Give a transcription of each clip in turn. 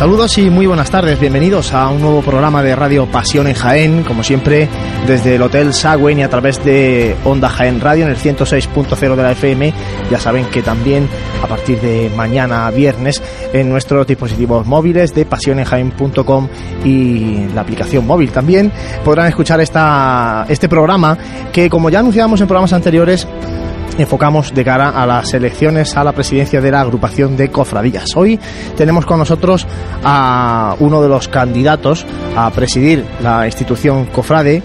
Saludos y muy buenas tardes, bienvenidos a un nuevo programa de Radio Pasión en Jaén, como siempre desde el Hotel Sagüen y a través de Onda Jaén Radio en el 106.0 de la FM. Ya saben que también a partir de mañana viernes en nuestros dispositivos móviles de pasionenjaén.com y la aplicación móvil también podrán escuchar esta, este programa que como ya anunciábamos en programas anteriores enfocamos de cara a las elecciones a la presidencia de la agrupación de cofradías. Hoy tenemos con nosotros a uno de los candidatos a presidir la institución cofrade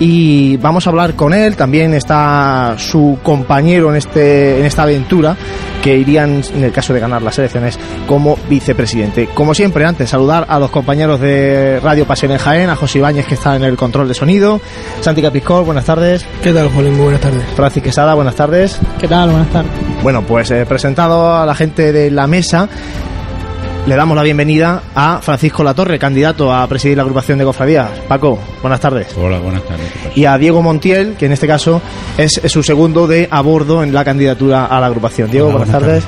y vamos a hablar con él. También está su compañero en, este, en esta aventura que irían, en el caso de ganar las elecciones, como vicepresidente. Como siempre, antes saludar a los compañeros de Radio Pasión en Jaén, a José Ibáñez que está en el control de sonido, Santi Capiscol, buenas tardes. ¿Qué tal, Juan? Muy buenas tardes. Francis Quesada, buenas tardes. ¿Qué tal? Buenas tardes. Bueno, pues he presentado a la gente de la mesa le damos la bienvenida a Francisco Latorre, candidato a presidir la agrupación de cofradías. Paco, buenas tardes. Hola, buenas tardes. Y a Diego Montiel, que en este caso es su segundo de a bordo en la candidatura a la agrupación. Diego, buenas, tardes.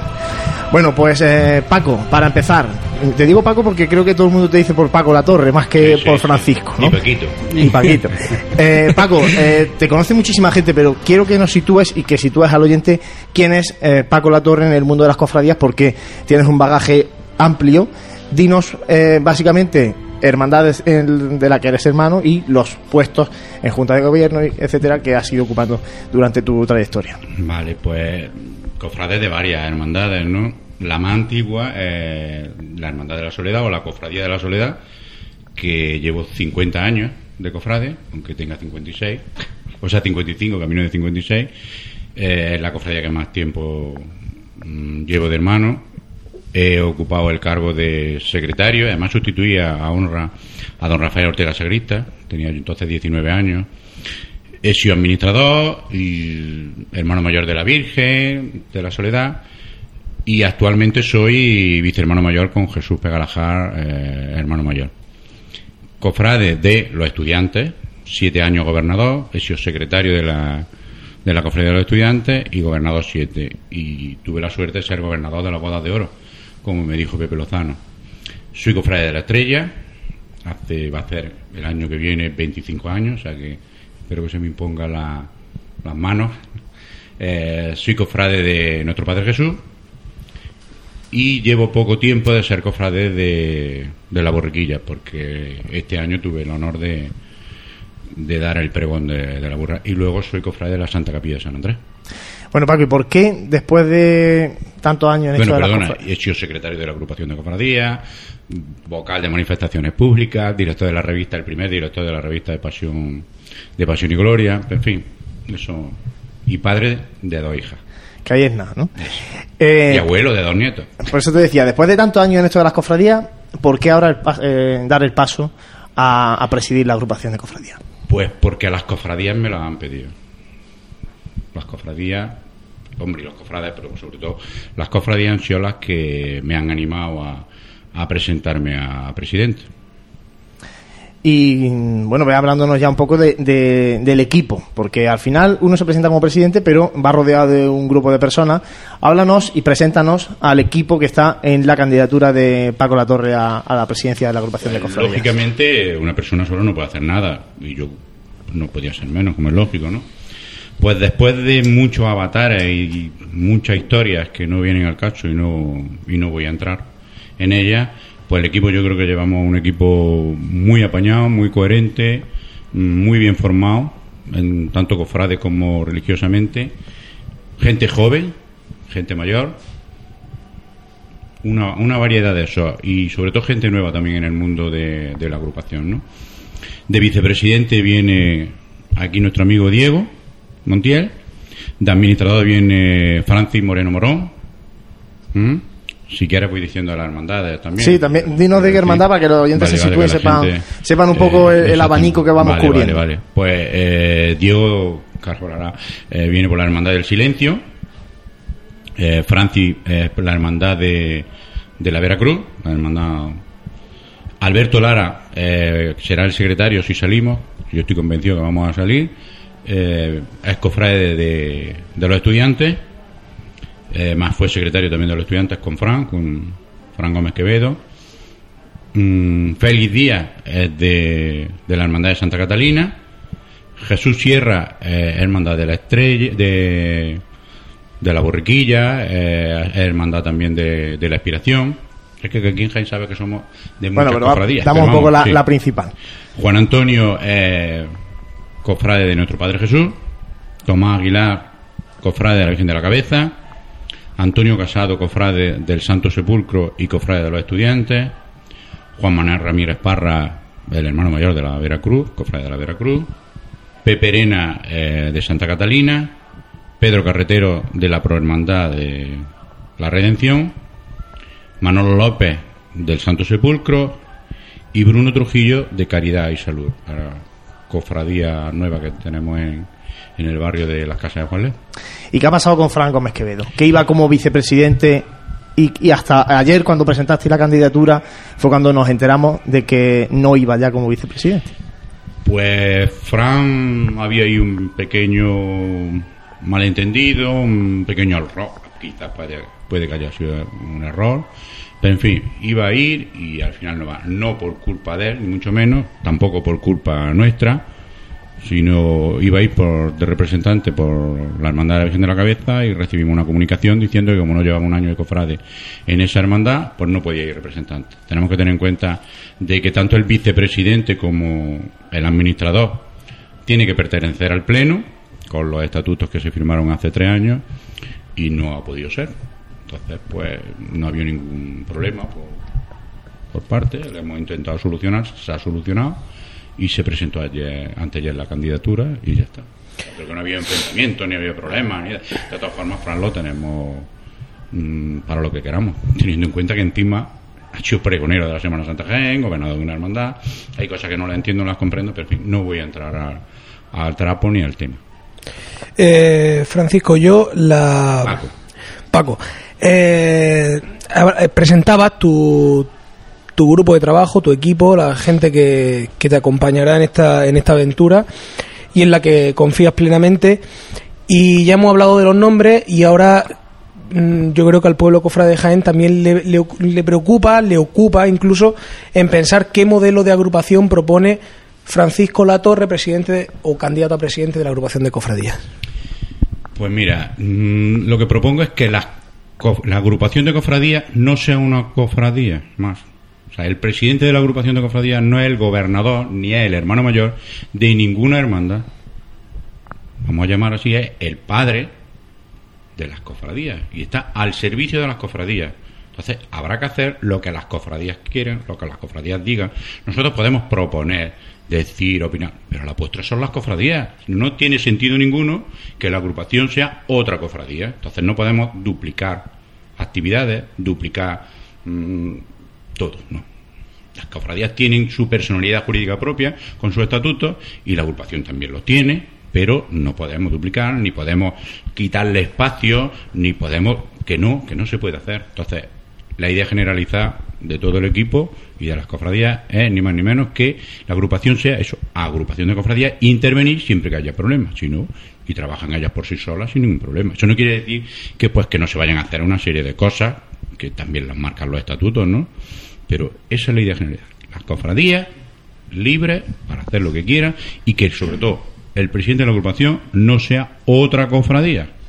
Bueno, pues eh, Paco, para empezar, te digo Paco porque creo que todo el mundo te dice por Paco Latorre más que por Francisco. ¿no? Y Paquito. Y Paquito. eh, Paco, eh, te conoce muchísima gente, pero quiero que nos sitúes y que sitúes al oyente quién es eh, Paco Latorre en el mundo de las cofradías porque tienes un bagaje amplio. Dinos eh, básicamente hermandades en- de la que eres hermano y los puestos en junta de gobierno, etcétera, que has ido ocupando durante tu trayectoria. Vale, pues cofrades de varias hermandades, ¿no? La más antigua es la Hermandad de la Soledad o la Cofradía de la Soledad, que llevo 50 años de cofrade, aunque tenga 56, o sea, 55, camino de 56. Eh, es la cofradía que más tiempo mm, llevo de hermano. He ocupado el cargo de secretario, además sustituía a honra a don Rafael Ortega Segrista, tenía entonces 19 años. He sido administrador y hermano mayor de la Virgen, de la Soledad, y actualmente soy vicehermano mayor con Jesús Pegalajar, eh, hermano mayor. Cofrade de los estudiantes, siete años gobernador, he sido secretario de la, de la Cofradía de los Estudiantes y gobernador siete. Y tuve la suerte de ser gobernador de las bodas de oro, como me dijo Pepe Lozano. Soy cofrade de la Estrella, hace, va a ser el año que viene 25 años, o sea que espero que se me imponga la- las manos. Eh, soy cofrade de Nuestro Padre Jesús y llevo poco tiempo de ser cofrade de, de la borriquilla, porque este año tuve el honor de, de dar el pregón de, de la burra y luego soy cofrade de la Santa Capilla de San Andrés. Bueno, Paco, ¿y por qué después de tantos años en Bueno, esto de las perdona, cofradías? he sido secretario de la agrupación de cofradías, vocal de manifestaciones públicas, director de la revista, el primer director de la revista de Pasión, de Pasión y Gloria, en fin, eso. Y padre de dos hijas. Que ahí es nada, ¿no? Eh, y abuelo de dos nietos. Por eso te decía, después de tantos años en esto de las cofradías, ¿por qué ahora el eh, dar el paso a, a presidir la agrupación de cofradías? Pues porque a las cofradías me lo han pedido. Las cofradías, hombre, y los cofrades, pero sobre todo las cofradías han sido las que me han animado a, a presentarme a presidente. Y bueno, ve hablándonos ya un poco de- de- del equipo, porque al final uno se presenta como presidente, pero va rodeado de un grupo de personas. Háblanos y preséntanos al equipo que está en la candidatura de Paco Latorre a, a la presidencia de la agrupación de cofradías. Lógicamente, una persona solo no puede hacer nada, y yo no podía ser menos, como es lógico, ¿no? Pues después de muchos avatares y muchas historias que no vienen al caso y no, y no voy a entrar en ellas, pues el equipo yo creo que llevamos un equipo muy apañado, muy coherente, muy bien formado, en tanto cofrade como religiosamente, gente joven, gente mayor, una, una variedad de eso y sobre todo gente nueva también en el mundo de, de la agrupación, ¿no? De vicepresidente viene aquí nuestro amigo Diego Montiel, de administrador viene Francis Moreno Morón. ¿Mm? Si quieres voy diciendo a las hermandades también. Sí, también, dinos de qué hermandad para que los oyentes se sitúen, que la sepan- gente, sepan un poco el- abanico que vamos Vale, cubriendo. Vale, vale. Pues eh, Diego Carrolara eh, viene por la Hermandad del Silencio. Eh, Francis eh, por la Hermandad de, de la Veracruz, la Hermandad Alberto Lara eh, será el secretario si salimos. Yo estoy convencido que vamos a salir. Eh, es cofrade de, de los estudiantes. Eh, más fue secretario también de los estudiantes con Fran, con Fran Gómez Quevedo. Mm, Félix Díaz es de, de la Hermandad de Santa Catalina. Jesús Sierra es hermandad de la Estrella, de, de la Borriquilla, eh, hermandad también de, de la Expiración. Es que aquí en Jaén sabe que somos de muchas Bueno, pero cofradías. damos un poco vamos, la, sí. la principal. Juan Antonio, eh, cofrade de nuestro Padre Jesús. Tomás Aguilar, cofrade de la Virgen de la Cabeza. Antonio Casado, cofrade del Santo Sepulcro y cofrade de los estudiantes. Juan Manuel Ramírez Parra, el hermano mayor de la Veracruz, cofrade de la Veracruz. Pepe Arena, eh, de Santa Catalina. Pedro Carretero, de la Prohermandad de la Redención. Manolo López, del Santo Sepulcro y Bruno Trujillo de Caridad y Salud, cofradía nueva que tenemos en, en el barrio de las Casas de Juan ¿Y qué ha pasado con Fran Gómez Quevedo? Que iba como vicepresidente y, y hasta ayer cuando presentaste la candidatura fue cuando nos enteramos de que no iba ya como vicepresidente. Pues Fran había ahí un pequeño malentendido, un pequeño error, quizás puede, puede que haya sido un error, en fin, iba a ir y al final no va, no por culpa de él, ni mucho menos, tampoco por culpa nuestra, sino iba a ir por, de representante por la Hermandad de la Virgen de la Cabeza y recibimos una comunicación diciendo que como no llevaba un año de cofrade en esa hermandad, pues no podía ir representante. Tenemos que tener en cuenta de que tanto el vicepresidente como el administrador tiene que pertenecer al Pleno, con los estatutos que se firmaron hace tres años, y no ha podido ser. Entonces, pues no había ningún problema por, por parte, lo hemos intentado solucionar, se ha solucionado y se presentó ayer, anteayer la candidatura y ya está. Creo que no había enfrentamiento, ni había problema, ni de, de todas formas, Fran lo tenemos mm, para lo que queramos, teniendo en cuenta que encima ha sido pregonero de la Semana Santa Jaén, gobernador de una hermandad, hay cosas que no las entiendo, no las comprendo, pero en fin, no voy a entrar al trapo ni al tema. Eh, Francisco, yo la. Paco. Paco, eh, eh, presentabas tu, tu grupo de trabajo, tu equipo, la gente que, que te acompañará en esta, en esta aventura y en la que confías plenamente. Y ya hemos hablado de los nombres y ahora mm, yo creo que al pueblo cofrade de Jaén también le, le- le preocupa, le ocupa incluso en pensar qué modelo de agrupación propone Francisco Latorre, presidente de- o candidato a presidente de la agrupación de cofradías. Pues mira, mm, lo que propongo es que la, co- la agrupación de cofradías no sea una cofradía más. O sea, el presidente de la agrupación de cofradías no es el gobernador ni es el hermano mayor de ninguna hermandad. Vamos a llamar así, es el padre de las cofradías y está al servicio de las cofradías. Entonces, habrá que hacer lo que las cofradías quieren, lo que las cofradías digan. Nosotros podemos proponer, decir, opinar, pero la puestra son las cofradías. No tiene sentido ninguno que la agrupación sea otra cofradía. Entonces, no podemos duplicar actividades, duplicar mm, todo, no. Las cofradías tienen su personalidad jurídica propia con su estatuto y la agrupación también lo tiene, pero no podemos duplicar, ni podemos quitarle espacio, ni podemos que no, que no se puede hacer. Entonces, la idea generalizada de todo el equipo y de las cofradías es ni más ni menos que la agrupación sea eso, agrupación de cofradías, intervenir siempre que haya problemas, si no, y trabajan ellas por sí solas sin ningún problema. Eso no quiere decir que pues que no se vayan a hacer una serie de cosas que también las marcan los estatutos, ¿no? Pero esa es la idea general. Las cofradías libres para hacer lo que quieran y que sobre todo el presidente de la agrupación no sea otra cofradía.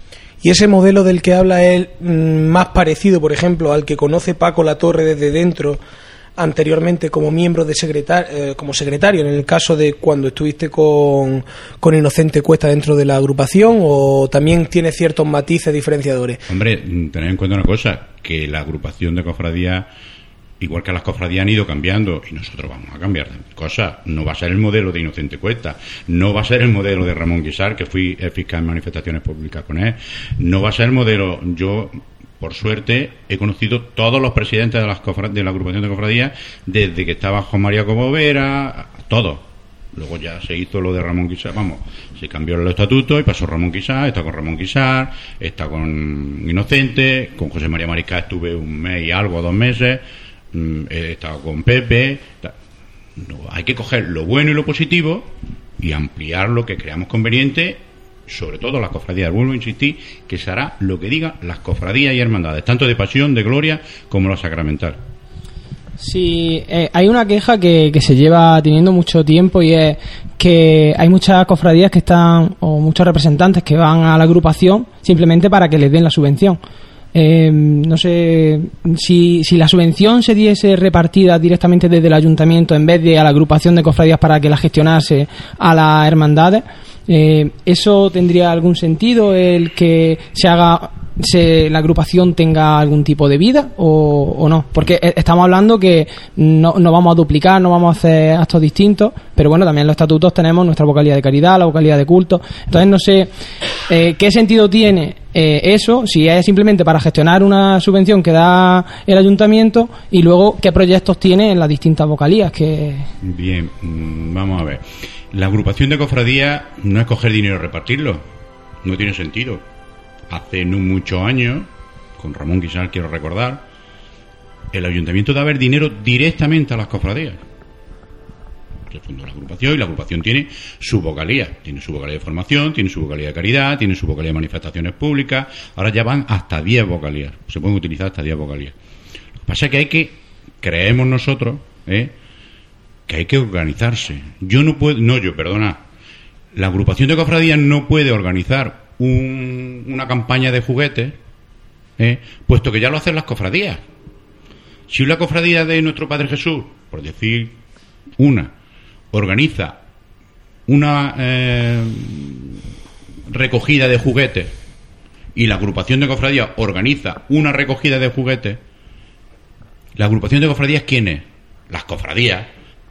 Y ese modelo del que habla él, mm, más parecido, por ejemplo, al que conoce Paco La Torre desde dentro, anteriormente como miembro de secretar, eh, como secretario, en el caso de cuando estuviste con, con Inocente Cuesta dentro de la agrupación, o también tiene ciertos matices diferenciadores. Hombre, mm, tened en cuenta una cosa, que la agrupación de cofradías, igual que las cofradías han ido cambiando, y nosotros vamos a cambiar cosas, no va a ser el modelo de Inocente Cuesta, no va a ser el modelo de Ramón Guisar, que fui fiscal en manifestaciones públicas con él, no va a ser el modelo, yo por suerte, he conocido todos los presidentes de, las de la agrupación de cofradías desde que estaba Juan María Cobovera, todos. Luego ya se hizo lo de Ramón Quisar, vamos, se cambió el estatuto y pasó Ramón Quisar, está con Ramón Quisar, está con Inocente, con José María Mariscal estuve un mes y algo, dos meses, he estado con Pepe. No, hay que coger lo bueno y lo positivo y ampliar lo que creamos conveniente, sobre todo las cofradías. Vuelvo a insistir que se hará lo que digan las cofradías y hermandades, tanto de pasión, de gloria, como la sacramental. Sí, eh, hay una queja que, que se lleva teniendo mucho tiempo y es que hay muchas cofradías que están, o muchos representantes que van a la agrupación simplemente para que les den la subvención. Eh, no sé si, si la subvención se diese repartida directamente desde el ayuntamiento en vez de a la agrupación de cofradías para que la gestionase a las hermandades. Eh, ¿Eso tendría algún sentido el que se haga se, la agrupación tenga algún tipo de vida o, o no? Porque eh, estamos hablando que no, no vamos a duplicar, no vamos a hacer actos distintos, pero bueno, también en los estatutos tenemos nuestra vocalía de caridad, la vocalía de culto. Entonces no sé eh, qué sentido tiene eh, eso, si es simplemente para gestionar una subvención que da el ayuntamiento y luego qué proyectos tiene en las distintas vocalías que... Bien, mm, vamos a ver. La agrupación de cofradías no es coger dinero y repartirlo. No tiene sentido. Hace no muchos años, con Ramón quizás quiero recordar, el ayuntamiento da ver dinero directamente a las cofradías. Se fundó la agrupación y la agrupación tiene su vocalía. Tiene su vocalía de formación, tiene su vocalía de caridad, tiene su vocalía de manifestaciones públicas. Ahora ya van hasta 10 vocalías. Se pueden utilizar hasta 10 vocalías. Lo que pasa es que hay que, creemos nosotros, ¿eh? que hay que organizarse. Yo no puedo, no yo, perdona, la agrupación de cofradías no puede organizar un- una campaña de juguetes, ¿eh? puesto que ya lo hacen las cofradías. Si una cofradía de nuestro Padre Jesús, por decir una, organiza una eh, recogida de juguetes y la agrupación de cofradías organiza una recogida de juguetes, la agrupación de cofradías, ¿quién es? Las cofradías.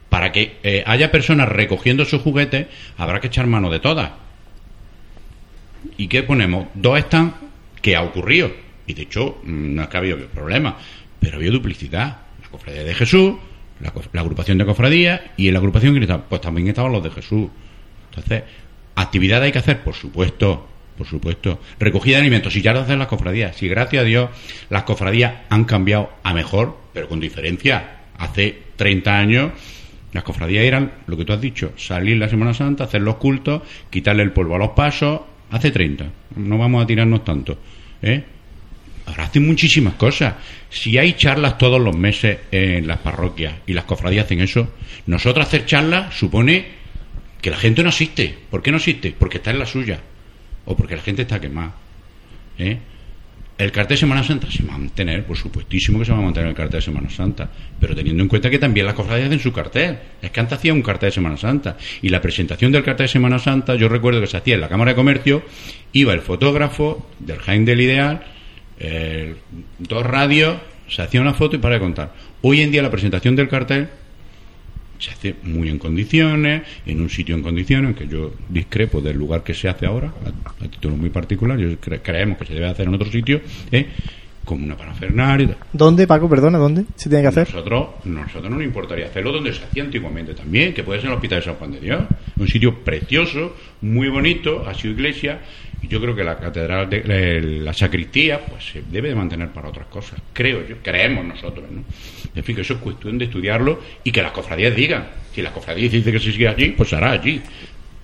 Para que eh, haya personas recogiendo sus juguetes, habrá que echar mano de todas. ¿Y qué ponemos? Dos están que ha ocurrido. Y de hecho, mm, no es que ha habido problema, pero ha habido duplicidad. La cofradía de Jesús, la, la agrupación de cofradías y en la agrupación estaba, pues también estaban los de Jesús. Entonces, actividad hay que hacer, por supuesto, por supuesto. Recogida de alimentos, si ya lo hacen las cofradías, si gracias a Dios las cofradías han cambiado a mejor, pero con diferencia. Hace 30 años las cofradías eran lo que tú has dicho, salir la Semana Santa, hacer los cultos, quitarle el polvo a los pasos, hace 30. No vamos a tirarnos tanto. ¿eh? Ahora hacen muchísimas cosas. Si hay charlas todos los meses en las parroquias y las cofradías hacen eso, nosotros hacer charlas supone que la gente no asiste. ¿Por qué no asiste? Porque está en la suya. O porque la gente está quemada. ¿eh? El cartel de Semana Santa se va a mantener, por supuestísimo que se va a mantener el cartel de Semana Santa, pero teniendo en cuenta que también las cofradías hacen su cartel. Es que antes hacía un cartel de Semana Santa y la presentación del cartel de Semana Santa, yo recuerdo que se hacía en la Cámara de Comercio, iba el fotógrafo del Jaén del Ideal, dos radios, se hacía una foto y para de contar. Hoy en día la presentación del cartel se hace muy en condiciones, en un sitio en condiciones, que yo discrepo del lugar que se hace ahora, a, título muy particular, yo cre- creemos que se debe hacer en otro sitio, ¿eh? Como una parafernalia. ¿Dónde, Paco? Perdona, ¿dónde se tiene que hacer? Nosotros, nosotros no nos importaría hacerlo donde se hacía antiguamente también, que puede ser el Hospital de San Juan de Dios. Un sitio precioso, muy bonito, ha sido iglesia, y yo creo que la catedral, de, eh, la sacristía, pues se debe de mantener para otras cosas. Creo yo, creemos nosotros, ¿no? En fin, que eso es cuestión de estudiarlo y que las cofradías digan. Si las cofradías dicen que se sigue allí, pues se hará allí.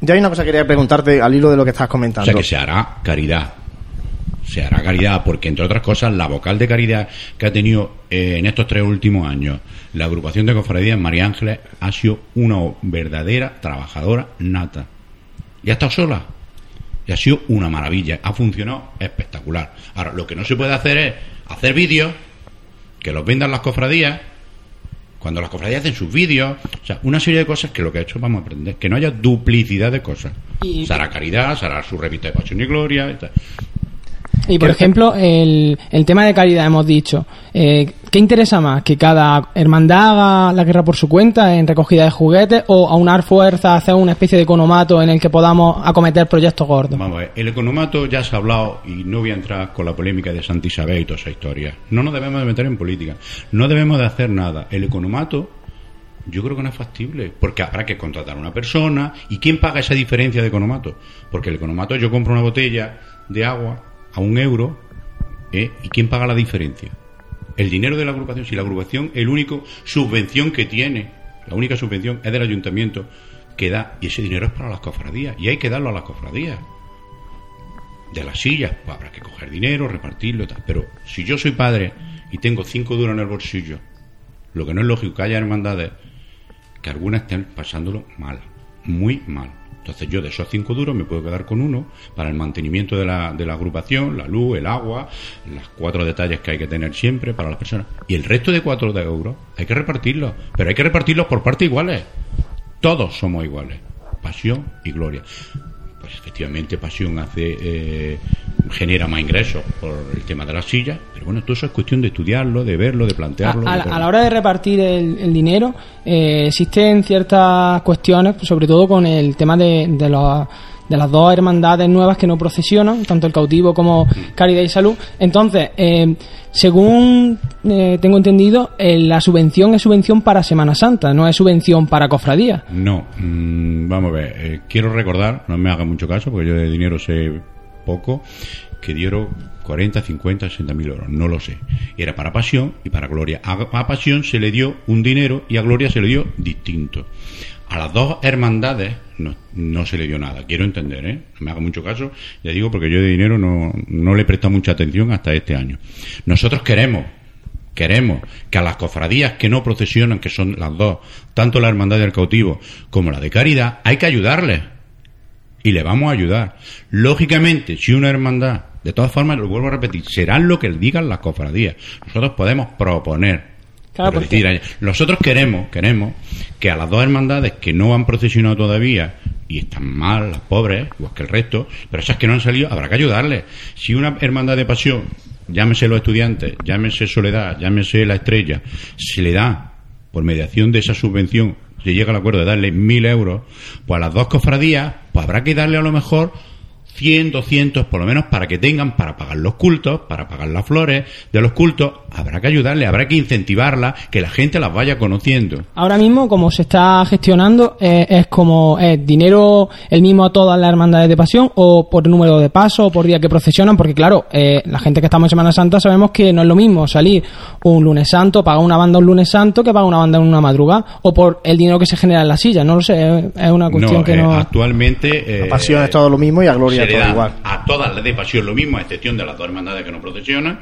Ya hay una cosa que quería preguntarte al hilo de lo que estás O comentando. sea, que se hará caridad. Se hará caridad, porque entre otras cosas, la vocal de caridad que ha tenido eh, en estos tres últimos años la agrupación de cofradías María Ángeles ha sido una verdadera trabajadora nata. Y ha estado sola. Y ha sido una maravilla. Ha funcionado espectacular. Ahora, lo que no se puede hacer es hacer vídeos que los vendan las cofradías cuando las cofradías hacen sus vídeos, o sea, una serie de cosas que lo que ha hecho vamos a aprender, que no haya duplicidad de cosas. Hará caridad, se hará su revista de pasión y gloria. y tal. Y por ejemplo, el, el tema de caridad hemos dicho, eh, ¿qué interesa más? ¿Que cada hermandad haga la guerra por su cuenta en recogida de juguetes o aunar fuerzas, hacer una especie de economato en el que podamos acometer proyectos gordos? Vamos a ver, el economato ya se ha hablado y no voy a entrar con la polémica de Santa Isabel y toda esa historia. No nos debemos de meter en política, no debemos de hacer nada. El economato yo creo que no es factible, porque habrá que contratar a una persona. ¿Y quién paga esa diferencia de economato? Porque el economato yo compro una botella de agua a un euro, ¿eh? ¿y quién paga la diferencia? El dinero de la agrupación, si la agrupación, el único subvención que tiene, la única subvención es del ayuntamiento que da, y ese dinero es para las cofradías, y hay que darlo a las cofradías. De las sillas, pues habrá que coger dinero, repartirlo. Pero si yo soy padre y tengo cinco duros en el bolsillo, Lo que no es lógico que haya hermandades que algunas estén pasándolo mal, muy mal. Entonces yo de esos cinco duros me puedo quedar con uno para el mantenimiento de la, de la agrupación, la luz, el agua, las cuatro detalles que hay que tener siempre para las personas. Y el resto de cuatro de euros hay que repartirlos, pero hay que repartirlos por partes iguales. Todos somos iguales. Pasión y gloria. Pues efectivamente pasión hace eh, genera más ingresos por el tema de las sillas, pero bueno, todo eso es cuestión de estudiarlo, de verlo, de plantearlo. A, a de la- verlo. a la hora de repartir el, el dinero, eh, existen ciertas cuestiones, pues, sobre todo con el tema de, de, los- de las dos hermandades nuevas que no procesionan, tanto el cautivo como Caridad y Salud. Entonces, eh, según eh, tengo entendido, eh, la subvención es subvención para Semana Santa, no es subvención para cofradía. No, mm, vamos a ver, eh, quiero recordar, no me haga mucho caso porque yo de dinero sé poco, que dieron 40, 50, 60 mil euros, no lo sé. Era para Pasión y para Gloria. A Pasión se le dio un dinero y a Gloria se le dio distinto. A las dos hermandades no, no se le dio nada, quiero entender, ¿eh? No me haga mucho caso, ya digo, porque yo de dinero no, no le he prestado mucha atención hasta este año. Nosotros queremos Queremos que a las cofradías que no procesionan, que son las dos, tanto la Hermandad del Cautivo como la de Caridad, hay que ayudarles. Y le vamos a ayudar. Lógicamente, si una hermandad, de todas formas, lo vuelvo a repetir, serán lo que digan las cofradías. Nosotros podemos proponer. Claro, porque- nosotros queremos, queremos que a las dos hermandades que no han procesionado todavía y están mal, las pobres, igual que el resto, pero esas que no han salido, habrá que ayudarles. Si una hermandad de pasión, llámese los estudiantes, llámese Soledad, llámese la estrella, se le da por mediación de esa subvención, se llega al acuerdo de darle mil euros, pues a las dos cofradías, pues habrá que darle a lo mejor 100, 200 por lo menos para que tengan para pagar los cultos, para pagar las flores de los cultos, habrá que ayudarle, habrá que incentivarla, que la gente las vaya conociendo. Ahora mismo, como se está gestionando, eh, es como es dinero el mismo a todas las hermandades de pasión, o por número de pasos, o por día que procesionan, porque claro, eh, la gente que estamos en Semana Santa sabemos que no es lo mismo salir un lunes santo, pagar una banda un lunes santo, que pagar una banda en una madrugada, o por el dinero que se genera en la silla, no lo sé, es una cuestión no, que eh, no... actualmente... eh, A Pasión es todo lo mismo y a Gloria todo igual. A todas las de pasión lo mismo, a excepción de las dos hermandades que no procesionan.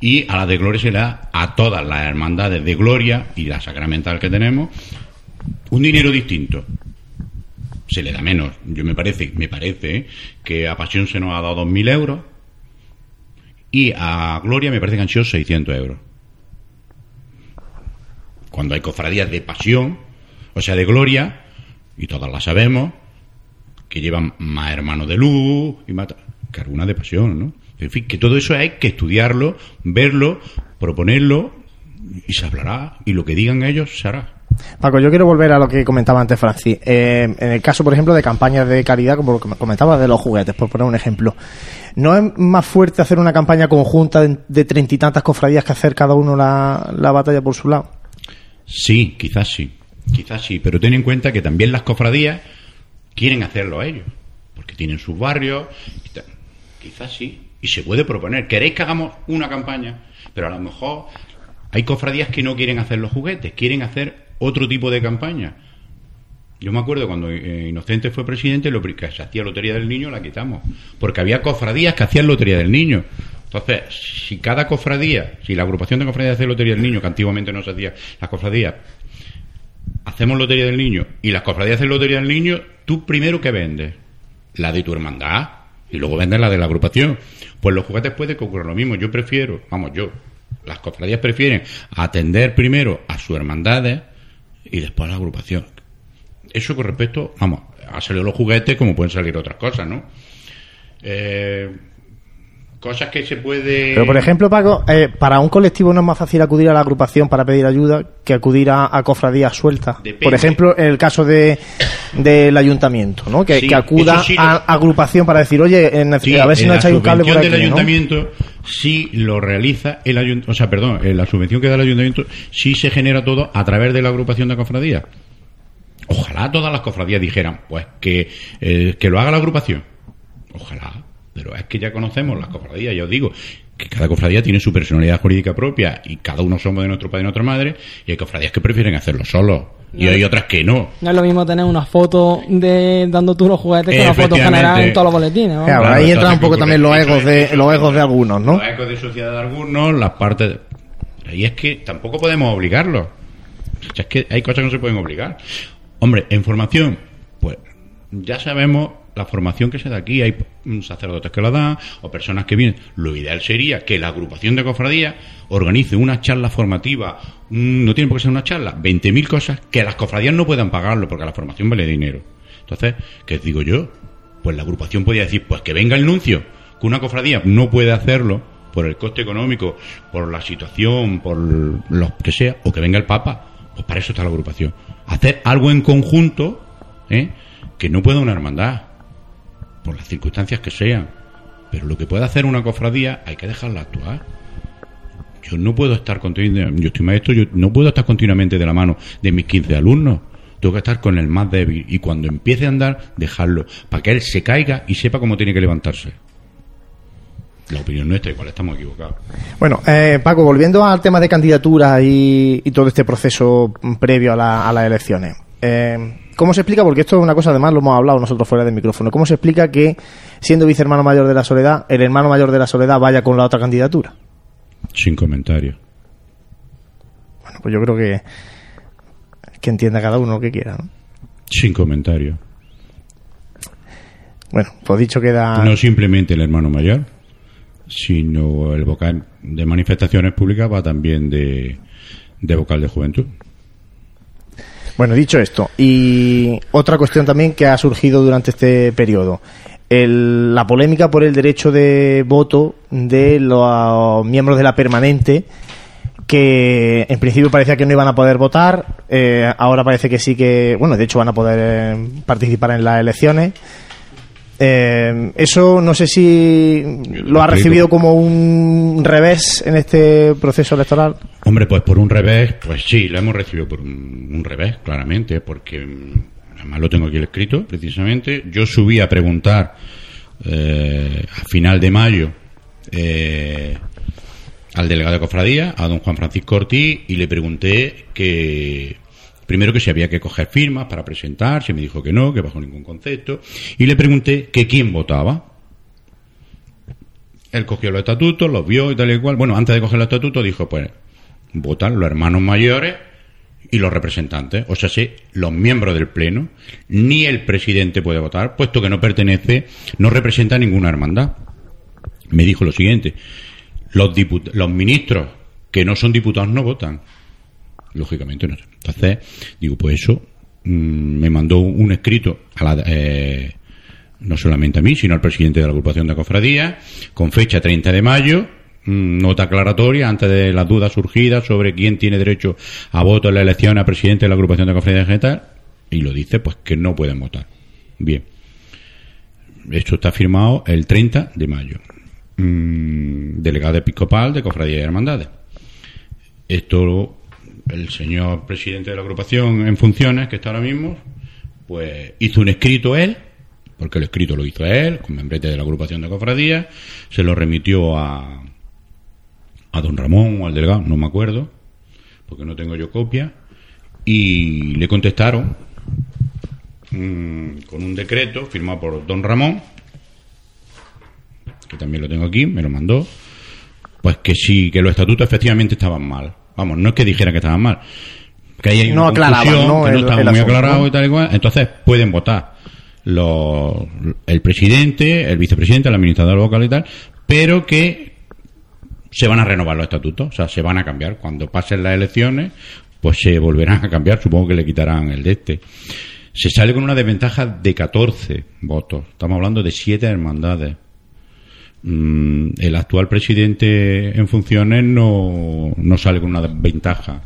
Y a la de gloria se le da a todas las hermandades de gloria y la sacramental que tenemos un dinero distinto. Se le da menos. Yo me parece, me parece ¿eh? que a Pasión se nos ha dado 2.000 euros y a Gloria me parece que han sido 600 euros. Cuando hay cofradías de Pasión, o sea, de Gloria, y todas las sabemos, que llevan más hermanos de luz y más que algunas de pasión, ¿no? En fin, que todo eso hay que estudiarlo, verlo, proponerlo y se hablará y lo que digan ellos se hará. Paco, yo quiero volver a lo que comentaba antes Francis. Eh, en el caso, por ejemplo, de campañas de caridad, como lo que me comentaba de los juguetes, por poner un ejemplo, ¿no es más fuerte hacer una campaña conjunta de- treinta y tantas cofradías que hacer cada uno la, la batalla por su lado? Sí, quizás sí, quizás sí, pero ten en cuenta que también las cofradías quieren hacerlo ellos, porque tienen sus barrios, quizás sí, y se puede proponer, ¿queréis que hagamos una campaña? Pero a lo mejor hay cofradías que no quieren hacer los juguetes, quieren hacer otro tipo de campaña. Yo me acuerdo cuando eh, Inocente fue presidente, lo que se hacía Lotería del Niño la quitamos, porque había cofradías que hacían Lotería del Niño. Entonces, si cada cofradía, si la agrupación de cofradías hace Lotería del Niño, que antiguamente no se hacía, las cofradías, hacemos Lotería del Niño y las cofradías hacen Lotería del Niño, tú primero que vendes la de tu hermandad y luego vendes la de la agrupación. Pues los juguetes puede que ocurra lo mismo. Yo prefiero, vamos, yo, las cofradías prefieren atender primero a sus hermandades y después a la agrupación. Eso con respecto, vamos, ha salido los juguetes como pueden salir otras cosas, ¿no? Eh, cosas que se puede... Pero, por ejemplo, Paco, eh, para un colectivo no es más fácil acudir a la agrupación para pedir ayuda que acudir a, a cofradías sueltas. Depende. Por ejemplo, en el caso de del ayuntamiento, ¿no? Que, Sí, que acuda lo- a agrupación para decir, oye, Sí, a ver si no la echáis un cable por subvención aquí, del ¿no? ayuntamiento sí lo realiza el ayuntamiento, o sea, perdón, eh, la subvención que da el ayuntamiento sí se genera todo a través de la agrupación de cofradías. Ojalá todas las cofradías dijeran, pues que, eh, que lo haga la agrupación. Ojalá, pero es que ya conocemos las cofradías, ya os digo, que cada cofradía tiene su personalidad jurídica propia y cada uno somos de nuestro padre y nuestra madre, y hay cofradías que prefieren hacerlo solos, y hay otras que no. No es lo mismo tener una foto de dando tú los juguetes que una foto general en todos los boletines. ¿no? Claro, Claro, ahí entra entonces, un poco ¿qué también los ocurre? egos de Eso- los egos de algunos, ¿no? Los ecos de sociedad de algunos, las partes. Y es que tampoco podemos obligarlo. Es que hay cosas que no se pueden obligar. Hombre, en formación, pues ya sabemos la formación que se da aquí. Hay sacerdotes que la dan o personas que vienen. Lo ideal sería que la agrupación de cofradías organice una charla formativa. No tiene por qué ser una charla, 20.000 cosas que las cofradías no puedan pagarlo porque la formación vale dinero. Entonces, ¿qué digo yo? Pues la agrupación podría decir, pues que venga el nuncio, que una cofradía no puede hacerlo por el coste económico, por la situación, por lo que sea, o que venga el Papa. Pues para eso está la agrupación. Hacer algo en conjunto, ¿eh? que no pueda una hermandad, por las circunstancias que sean. Pero lo que puede hacer una cofradía hay que dejarla actuar. Yo no puedo estar continuamente, yo estoy maestro, yo no puedo estar continuamente de la mano de mis 15 alumnos. Tengo que estar con el más débil y cuando empiece a andar, dejarlo, para que él se caiga y sepa cómo tiene que levantarse. La opinión nuestra, igual estamos equivocados. Bueno, eh, Paco, volviendo al tema de candidatura y, todo este proceso previo a, la- a las elecciones. Eh, ¿Cómo se explica? Porque esto es una cosa, además lo hemos hablado nosotros fuera del micrófono. ¿Cómo se explica que, siendo vicehermano mayor de la Soledad, el hermano mayor de la Soledad vaya con la otra candidatura? Sin comentarios. Bueno, pues yo creo que, que entienda cada uno lo que quiera. ¿no? Sin comentarios. Bueno, pues dicho queda. No simplemente el hermano mayor, sino el vocal de manifestaciones públicas va también de, de vocal de juventud. Bueno, dicho esto, y otra cuestión también que ha surgido durante este periodo. El- la polémica por el derecho de voto de los miembros de la permanente que en principio parecía que no iban a poder votar, eh, ahora parece que sí que, bueno, de hecho van a poder eh, participar en las elecciones. Eh, eso no sé si lo ha recibido como un revés en este proceso electoral. Hombre, pues por un revés, pues sí, lo hemos recibido por un, un revés, claramente, porque mm, además lo tengo aquí escrito, precisamente. Yo subí a preguntar eh, a final de mayo eh, al delegado de cofradía, a don Juan Francisco Ortiz, y le pregunté que primero que si había que coger firmas para presentarse, me dijo que no, que bajo ningún concepto, y le pregunté que quién votaba. Él cogió los estatutos, los vio y tal y cual. Bueno, antes de coger los estatutos dijo, pues, votan los hermanos mayores y los representantes. O sea, sí, los miembros del Pleno, ni el presidente puede votar, puesto que no pertenece, no representa ninguna hermandad. Me dijo lo siguiente, los, los ministros que no son diputados no votan. Lógicamente no. Entonces, digo, pues eso, mm, me mandó un escrito eh, no solamente a mí, sino al presidente de la agrupación de cofradías, con fecha 30 de mayo, mm, nota aclaratoria antes de las dudas surgidas sobre quién tiene derecho a voto en la elección a presidente de la agrupación de cofradías tal, y lo dice, pues que no pueden votar. Bien. Esto está firmado el 30 de mayo. Mm, delegado episcopal de Cofradías y Hermandades. Esto, el señor presidente de la agrupación en funciones, que está ahora mismo, pues hizo un escrito él, porque el escrito lo hizo él, con membrete de la agrupación de cofradías, se lo remitió a, a don Ramón o al delegado, no me acuerdo, porque no tengo yo copia, y le contestaron mm, con un decreto firmado por don Ramón, que también lo tengo aquí, me lo mandó, pues que sí, que los estatutos efectivamente estaban mal. Vamos, no es que dijeran que estaban mal, que ahí hay No una confusión, ¿no? que no estaba muy aclarado y tal y cual, entonces pueden votar los, el presidente, el vicepresidente, el administrador local y tal, pero que se van a renovar los estatutos, o sea, se van a cambiar. Cuando pasen las elecciones, pues se volverán a cambiar, supongo que le quitarán el de este. Se sale con una desventaja de 14 votos. Estamos hablando de siete hermandades. Mm, el actual presidente en funciones no, no sale con una ventaja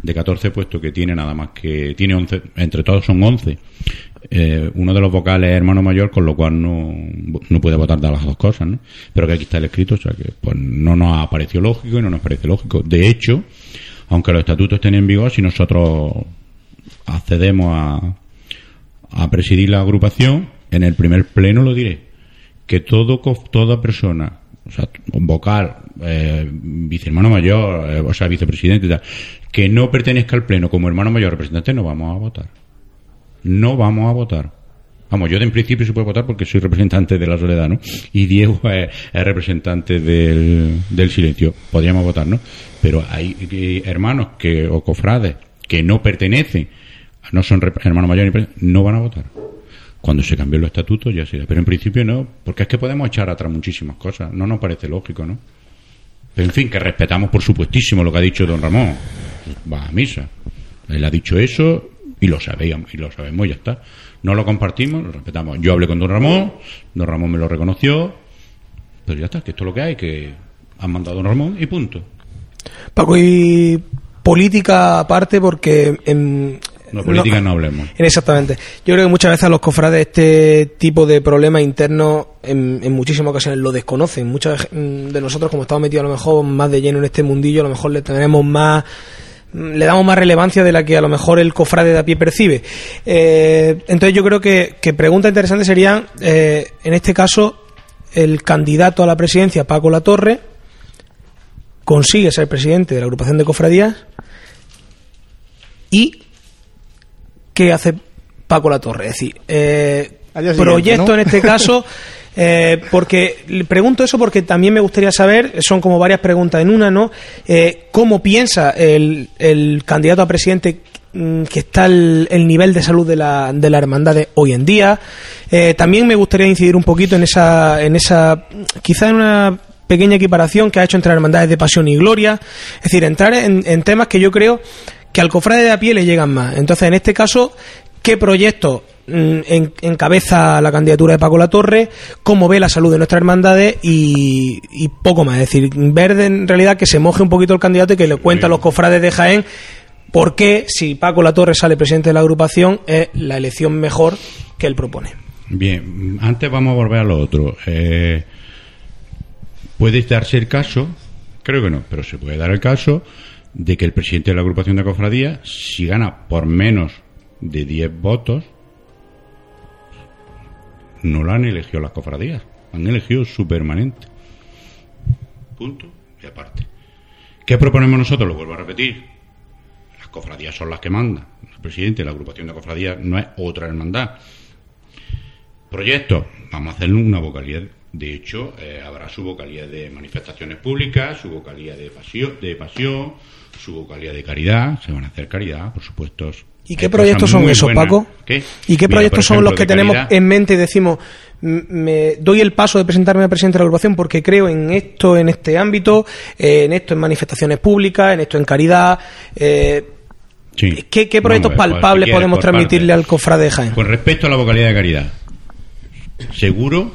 de 14 puesto que tiene nada más que tiene 11 entre todos son 11 Eh, uno de los vocales es hermano mayor con lo cual no, no puede votar de las dos cosas ¿no? pero que aquí está el escrito o sea que pues no nos ha parecido lógico y no nos parece lógico. De hecho aunque los estatutos estén en vigor si nosotros accedemos a, a presidir la agrupación, en el primer pleno lo diré, que todo toda persona, o sea, un vocal, eh, vicehermano mayor, eh, o sea, vicepresidente y tal, que no pertenezca al pleno como hermano mayor representante, no vamos a votar. No vamos a votar. Vamos, yo en principio se puede votar porque soy representante de la soledad, ¿no? Y Diego es, es representante del, del silencio. Podríamos votar, ¿no? Pero hay hermanos que, o cofrades que no pertenecen, no son hermanos mayores, no van a votar. Cuando se cambió los estatutos ya será. Pero en principio no, porque es que podemos echar atrás muchísimas cosas. No nos parece lógico, ¿no? Pero en fin, que respetamos por supuestísimo lo que ha dicho don Ramón. Va a misa. Él ha dicho eso y lo sabíamos, y lo sabemos, ya está. No lo compartimos, lo respetamos. Yo hablé con don Ramón, don Ramón me lo reconoció, pero ya está, que esto es lo que hay, que han mandado don Ramón y punto. Paco, y política aparte, porque en. No, política no hablemos. en- Exactamente. Yo creo que muchas veces a los cofrades este tipo de problemas internos en, muchísimas ocasiones lo desconocen. Muchas mm, de nosotros, como estamos metidos a lo mejor más de lleno en este mundillo, a lo mejor le tenemos más mm, le damos más relevancia de la que a lo mejor el cofrade de a pie percibe. Eh, entonces yo creo que, que preguntas interesantes serían, eh, en este caso, el candidato a la presidencia, Paco Latorre, consigue ser presidente de la agrupación de cofradías y qué hace Paco Latorre. Es decir, eh, proyecto ¿no? en este caso, eh, porque le pregunto eso porque también me gustaría saber, son como varias preguntas en una, ¿no? Eh, ¿Cómo piensa el, el candidato a presidente mm, que está el, el nivel de salud de la, de la hermandad de hoy en día? Eh, también me gustaría incidir un poquito en esa, en esa, quizá en una pequeña equiparación que ha hecho entre hermandades de pasión y gloria, es decir, entrar en, en temas que yo creo que al cofrade de a pie le llegan más. Entonces, en este caso, ¿qué proyecto mm, en- encabeza la candidatura de Paco Latorre? ¿Cómo ve la salud de nuestras hermandades? Y, poco más. Es decir, ver en realidad que se moje un poquito el candidato y que le cuente a los cofrades de Jaén por qué, si Paco Latorre sale presidente de la agrupación, es la elección mejor que él propone. Bien, antes vamos a volver a lo otro. Eh, puede darse el caso, creo que no, pero se puede dar el caso de que el presidente de la agrupación de cofradías, si gana por menos de 10 votos, no lo han elegido las cofradías, han elegido su permanente. Punto y aparte. ¿Qué proponemos nosotros? Lo vuelvo a repetir. Las cofradías son las que mandan. El presidente de la agrupación de cofradías no es otra hermandad. Proyecto, vamos a hacer una vocalía. De hecho, eh, habrá su vocalía de manifestaciones públicas, su vocalía de pasión, de pasión, su vocalía de caridad. Se van a hacer caridad, por supuesto. ¿Y qué proyectos son esos. Paco? ¿Qué? ¿Y qué Mira, proyectos son los que tenemos caridad. en mente y decimos, me doy el paso de presentarme a presidente de la agrupación porque creo en esto, en este ámbito, eh, en esto en manifestaciones públicas, en esto en caridad? eh, Sí. ¿qué, qué proyectos ver, palpables si quieres, podemos transmitirle al cofrade de Jaén? Con respecto a la vocalidad de caridad, seguro,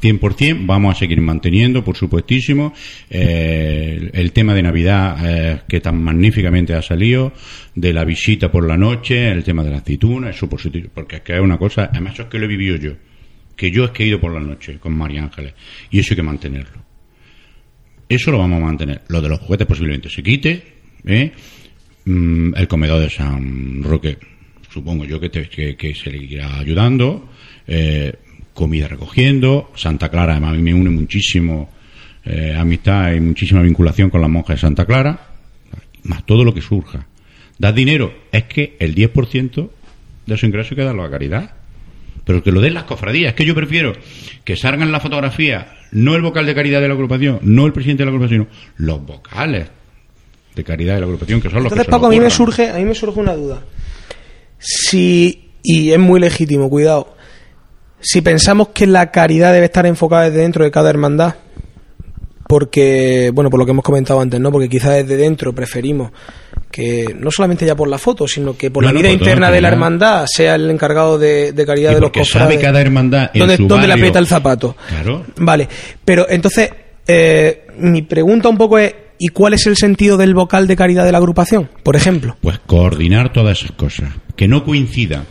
100%, vamos a seguir manteniendo, por supuestísimo, eh, el tema de Navidad eh, que tan magníficamente ha salido, de la visita por la noche, el tema de la aceituna, eso por supuesto, porque es que es una cosa, además eso es que lo he vivido yo, que yo es que he ido por la noche con María Ángeles, y eso hay que mantenerlo. Eso lo vamos a mantener. Lo de los juguetes posiblemente se quite, ¿eh? Mm, el comedor de San Roque, supongo yo que, te- que, se le irá ayudando, comida recogiendo, Santa Clara, además a mí me une muchísimo eh, amistad y muchísima vinculación con las monjas de Santa Clara, más todo lo que surja. Dar dinero, es que el 10% de su ingreso hay que darlo a caridad. Pero que lo den las cofradías, es que yo prefiero que salgan la fotografía, no el vocal de caridad de la agrupación, no el presidente de la agrupación, sino los vocales de caridad de la agrupación, que son los Entonces, que se Paco, a mí me surge, a mí me surge una duda. Si, y es muy legítimo, cuidado, si pensamos que la caridad debe estar enfocada desde dentro de cada hermandad, porque, bueno, por lo que hemos comentado antes, ¿no? Porque quizás desde dentro preferimos que, no solamente ya por la foto, sino que por No, la vida interna de la hermandad sea el encargado de, de caridad Y de los cofrades. sabe cada hermandad en donde, su donde le aprieta el zapato. Claro. Vale, pero entonces, eh, mi pregunta un poco es, ¿y cuál es el sentido del vocal de caridad de la agrupación, por ejemplo? Pues coordinar todas esas cosas. Que no coincida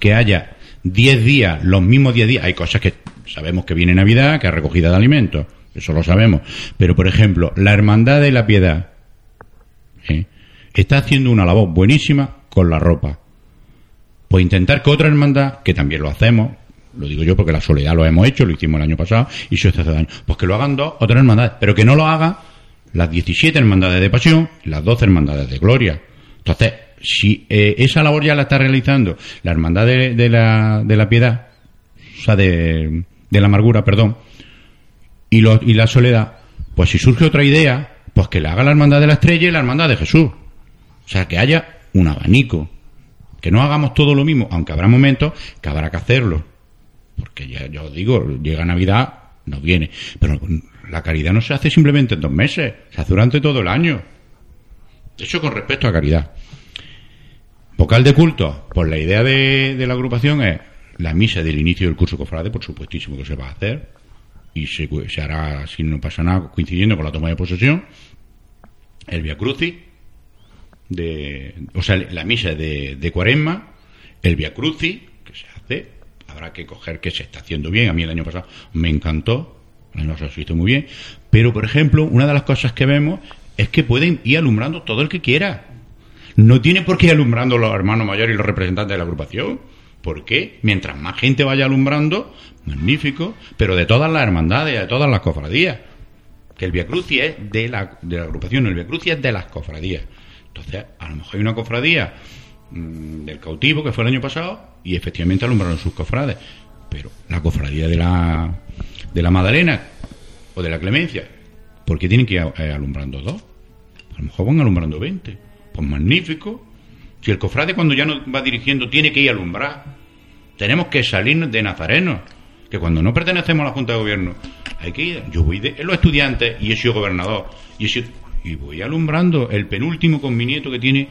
que haya 10 días, los mismos 10 días. Hay cosas que sabemos que viene Navidad, que es recogida de alimentos. Eso lo sabemos. Pero, por ejemplo, la Hermandad de la Piedad ¿eh? está haciendo una labor buenísima con la ropa. Pues intentar que otra hermandad, que también lo hacemos, lo digo yo porque la soledad lo hemos hecho, lo hicimos el año pasado, y se hace daño, pues que lo hagan dos, otras hermandades, pero que no lo hagan las 17 hermandades de pasión las 12 hermandades de gloria. Entonces, si eh, esa labor ya la está realizando la hermandad de, la, de la piedad, sea, de, de la amargura, perdón, y, lo- y la soledad, pues si surge otra idea, pues que le haga la hermandad de la estrella y la hermandad de Jesús. O sea, que haya un abanico. Que no hagamos todo lo mismo, aunque habrá momentos que habrá que hacerlo. Porque ya, os digo, llega Navidad, no viene. Pero la caridad no se hace simplemente en dos meses, se hace durante todo el año. Eso con respecto a caridad. Vocal de culto, pues la idea de, la agrupación es la misa del inicio del curso cofrade, por supuestísimo que se va a hacer, y se, se hará, si no pasa nada, coincidiendo con la toma de posesión, el Via Crucis, de, o sea, la misa de, de Cuaresma, el Via Crucis, que se hace, habrá que coger que se está haciendo bien, a mí el año pasado me encantó, el año pasado se hizo muy bien, pero por ejemplo, una de las cosas que vemos es que pueden ir alumbrando todo el que quiera. No tiene por qué ir alumbrando los hermanos mayores y los representantes de la agrupación. ¿Por qué? Mientras más gente vaya alumbrando, magnífico, pero de todas las hermandades, de todas las cofradías. Que el Via Crucis es de la, de la agrupación, el Via Crucis es de las cofradías. Entonces, a lo mejor hay una cofradía mm, del cautivo que fue el año pasado y efectivamente alumbraron sus cofrades. Pero la cofradía de la, de la Magdalena o de la Clemencia, ¿por qué tienen que ir eh, alumbrando dos? A lo mejor van alumbrando 20. Pues magnífico. Si el cofrade cuando ya nos va dirigiendo tiene que ir a alumbrar, tenemos que salir de nazarenos. Que cuando no pertenecemos a la Junta de Gobierno, hay que ir. Yo voy de los estudiantes y he sido gobernador. Y, he y voy alumbrando. El penúltimo con mi nieto que tiene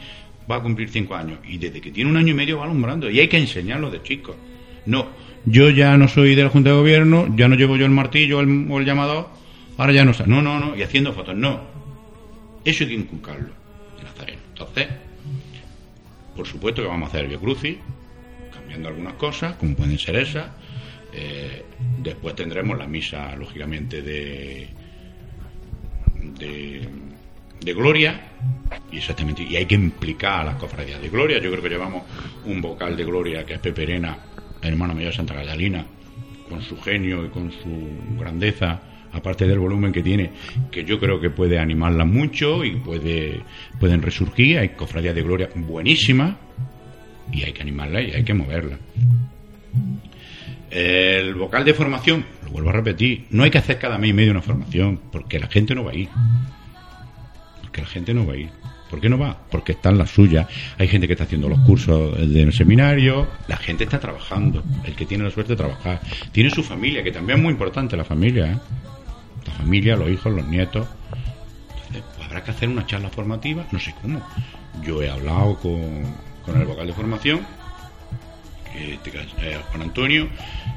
va a cumplir cinco años. Y desde que tiene un año y medio va alumbrando. Y hay que enseñarlo de chicos. No, yo ya no soy de la Junta de Gobierno, ya no llevo yo el martillo el, o el llamador, ahora ya no sé. No, no, no. Y haciendo fotos, no. Eso hay que inculcarlo Nazareno. Entonces, por supuesto que vamos a hacer el Crucis, cambiando algunas cosas, como pueden ser esas. Eh, después tendremos la misa, lógicamente, de, de, Gloria. Y exactamente, y hay que implicar a las cofradías de Gloria. Yo creo que llevamos un vocal de Gloria que es Pepe Perena, hermano mayor de Santa Catalina, con su genio y con su grandeza, aparte del volumen que tiene, que yo creo que puede animarla mucho y puede pueden resurgir. Hay cofradías de Gloria buenísimas y hay que animarla y hay que moverla. El vocal de formación, lo vuelvo a repetir, no hay que hacer cada mes y medio una formación, porque la gente no va a ir. Porque la gente no va a ir. ¿Por qué no va? Porque está en la suya. Hay gente que está haciendo los cursos del seminario, la gente está trabajando, el que tiene la suerte de trabajar. Tiene su familia, que también es muy importante la familia, ¿eh? La familia, los hijos, los nietos. Entonces, pues habrá que hacer una charla formativa, no sé cómo. Yo he hablado con, con el vocal de formación, que este Juan Antonio,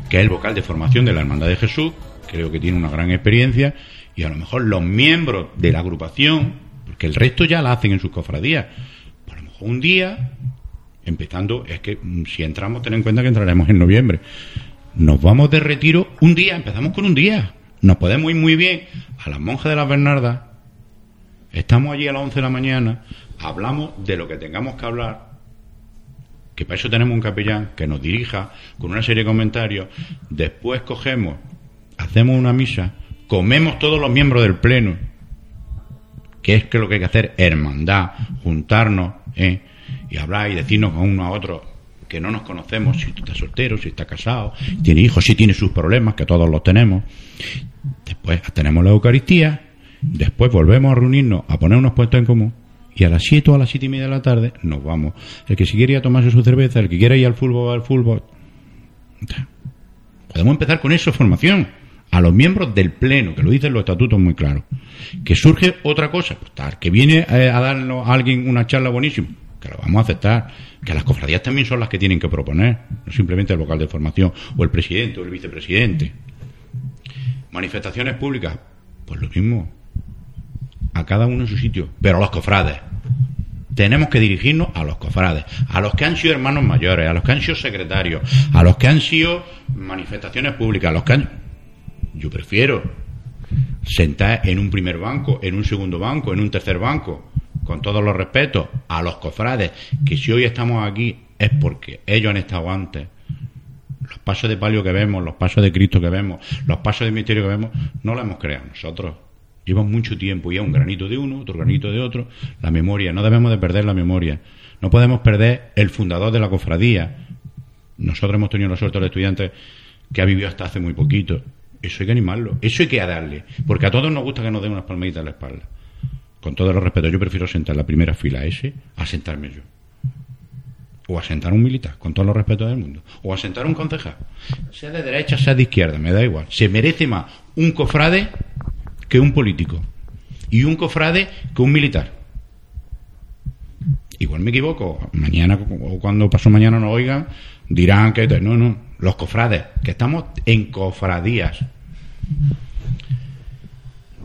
que es el vocal de formación de la Hermandad de Jesús, creo que tiene una gran experiencia, y a lo mejor los miembros de la agrupación, porque el resto ya la hacen en sus cofradías, pues a lo mejor un día, empezando, es que mm, si entramos, ten en cuenta que entraremos en noviembre, nos vamos de retiro un día, empezamos con un día, nos podemos ir muy bien a las monjas de las Bernardas, estamos allí a las 11 de la mañana, hablamos de lo que tengamos que hablar, que para eso tenemos un capellán que nos dirija con una serie de comentarios, después cogemos, hacemos una misa, comemos todos los miembros del pleno, que es que lo que hay que hacer, hermandad, juntarnos, ¿eh? y hablar y decirnos a uno a otro que no nos conocemos, si tú estás soltero, si estás casado, tiene hijos, si tiene sus problemas, que todos los tenemos. Después tenemos la Eucaristía, después volvemos a reunirnos, a poner unos puestos en común, y a las 7 o a las siete y media de la tarde nos vamos. El que si quiere ir a tomarse su cerveza, el que quiera ir al fútbol, al fútbol. Podemos empezar con eso, formación. A los miembros del Pleno, que lo dicen los estatutos muy claros. Que surge otra cosa, pues, tal, que viene eh, a darnos a alguien una charla buenísima, que lo vamos a aceptar. Que las cofradías también son las que tienen que proponer, no simplemente el vocal de formación, o el presidente, o el vicepresidente. Manifestaciones públicas, pues lo mismo. A cada uno en su sitio, pero a los cofrades tenemos que dirigirnos a los cofrades, a los que han sido hermanos mayores, a los que han sido secretarios, a los que han sido manifestaciones públicas, a los que han... Yo prefiero sentar en un primer banco, en un segundo banco, en un tercer banco, con todos los respetos, a los cofrades, que si hoy estamos aquí es porque ellos han estado antes. Los pasos de palio que vemos, los pasos de Cristo que vemos, los pasos de misterio que vemos, no los hemos creado nosotros. Llevan mucho tiempo y a un granito de uno, otro granito de otro. La memoria, no debemos de perder la memoria. No podemos perder el fundador de la cofradía. Nosotros hemos tenido la suerte, los estudiantes, que ha vivido hasta hace muy poquito. Eso hay que animarlo, eso hay que darle, porque a todos nos gusta que nos den unas palmaditas en la espalda. Con todo el respeto, yo prefiero sentar en la primera fila ese a sentarme yo. O a sentar un militar, con todo el respeto del mundo. O a sentar un concejal. Sea de derecha, sea de izquierda, me da igual. Se merece más un cofrade que un político. Y un cofrade que un militar. Igual me equivoco. Mañana, o cuando pasó mañana no oigan, dirán que... No, no. Los cofrades, que estamos en cofradías.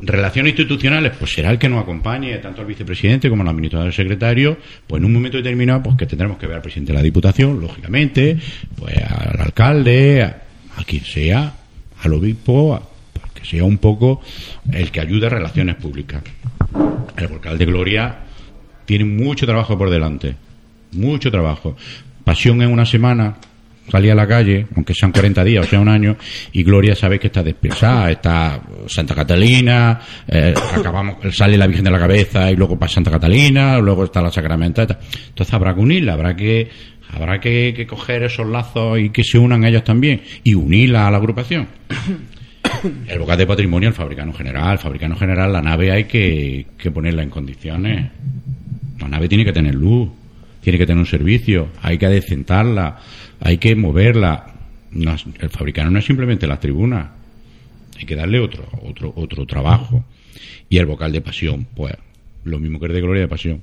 Relaciones institucionales, pues será el que nos acompañe, tanto al vicepresidente como al administrador secretario, pues en un momento determinado, pues que tendremos que ver al presidente de la Diputación, lógicamente, pues al alcalde, a, quien sea, al obispo, a, pues que sea un poco el que ayude a relaciones públicas. El volcán de Gloria tiene mucho trabajo por delante, mucho trabajo. Pasión en una semana, salía a la calle, aunque sean 40 días o sea un año, y Gloria sabe que está despesada, está Santa Catalina, eh, acabamos, sale la Virgen de la Cabeza y luego pasa Santa Catalina, luego está la Sacramenta. Entonces habrá que unirla, habrá que habrá que, coger esos lazos y que se unan ellos también y unirla a la agrupación. El boca de patrimonio, el fabricano general, el fabricano general, la nave hay que, que ponerla en condiciones. La nave tiene que tener luz, tiene que tener un servicio, hay que adecentarla, hay que moverla. el fabricano no es simplemente la tribuna, hay que darle otro, otro, otro trabajo. Y el vocal de pasión, pues lo mismo que el de gloria de pasión.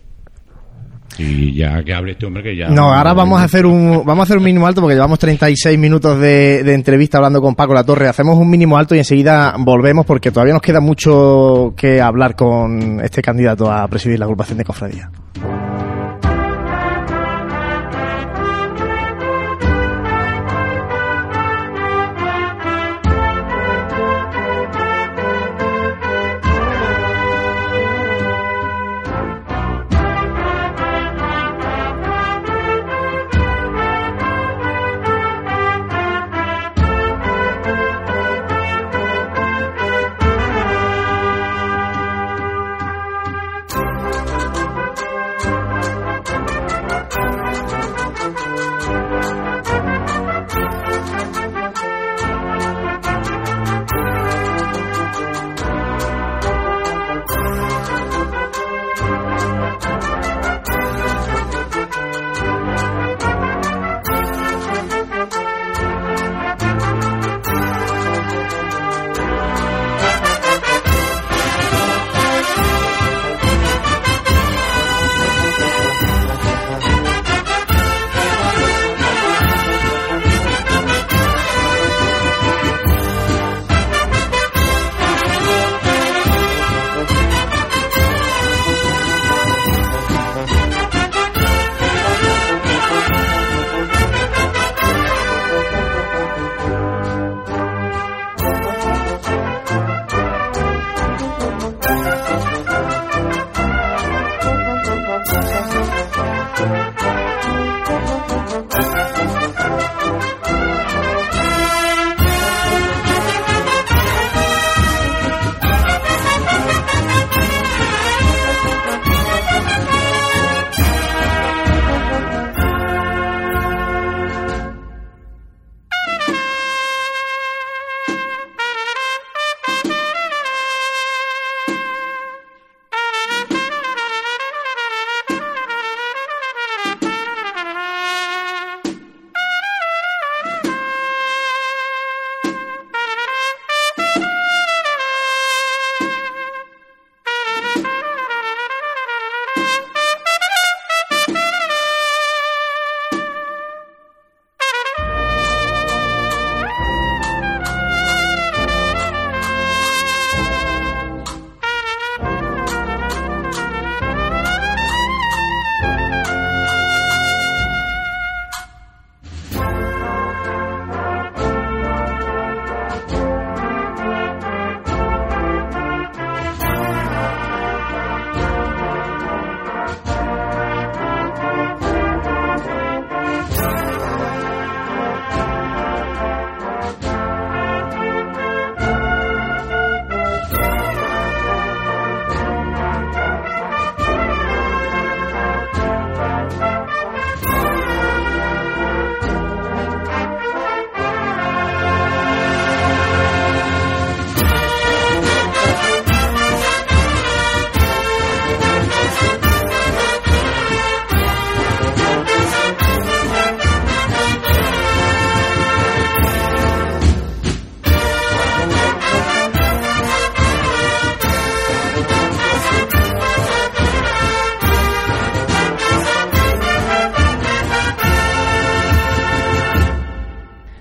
Y ya que hable este hombre que ya... No, ahora vamos a hacer un vamos a hacer un mínimo alto porque llevamos 36 minutos de, de entrevista hablando con Paco La Torre. Hacemos un mínimo alto y enseguida volvemos porque todavía nos queda mucho que hablar con este candidato a presidir la agrupación de cofradía.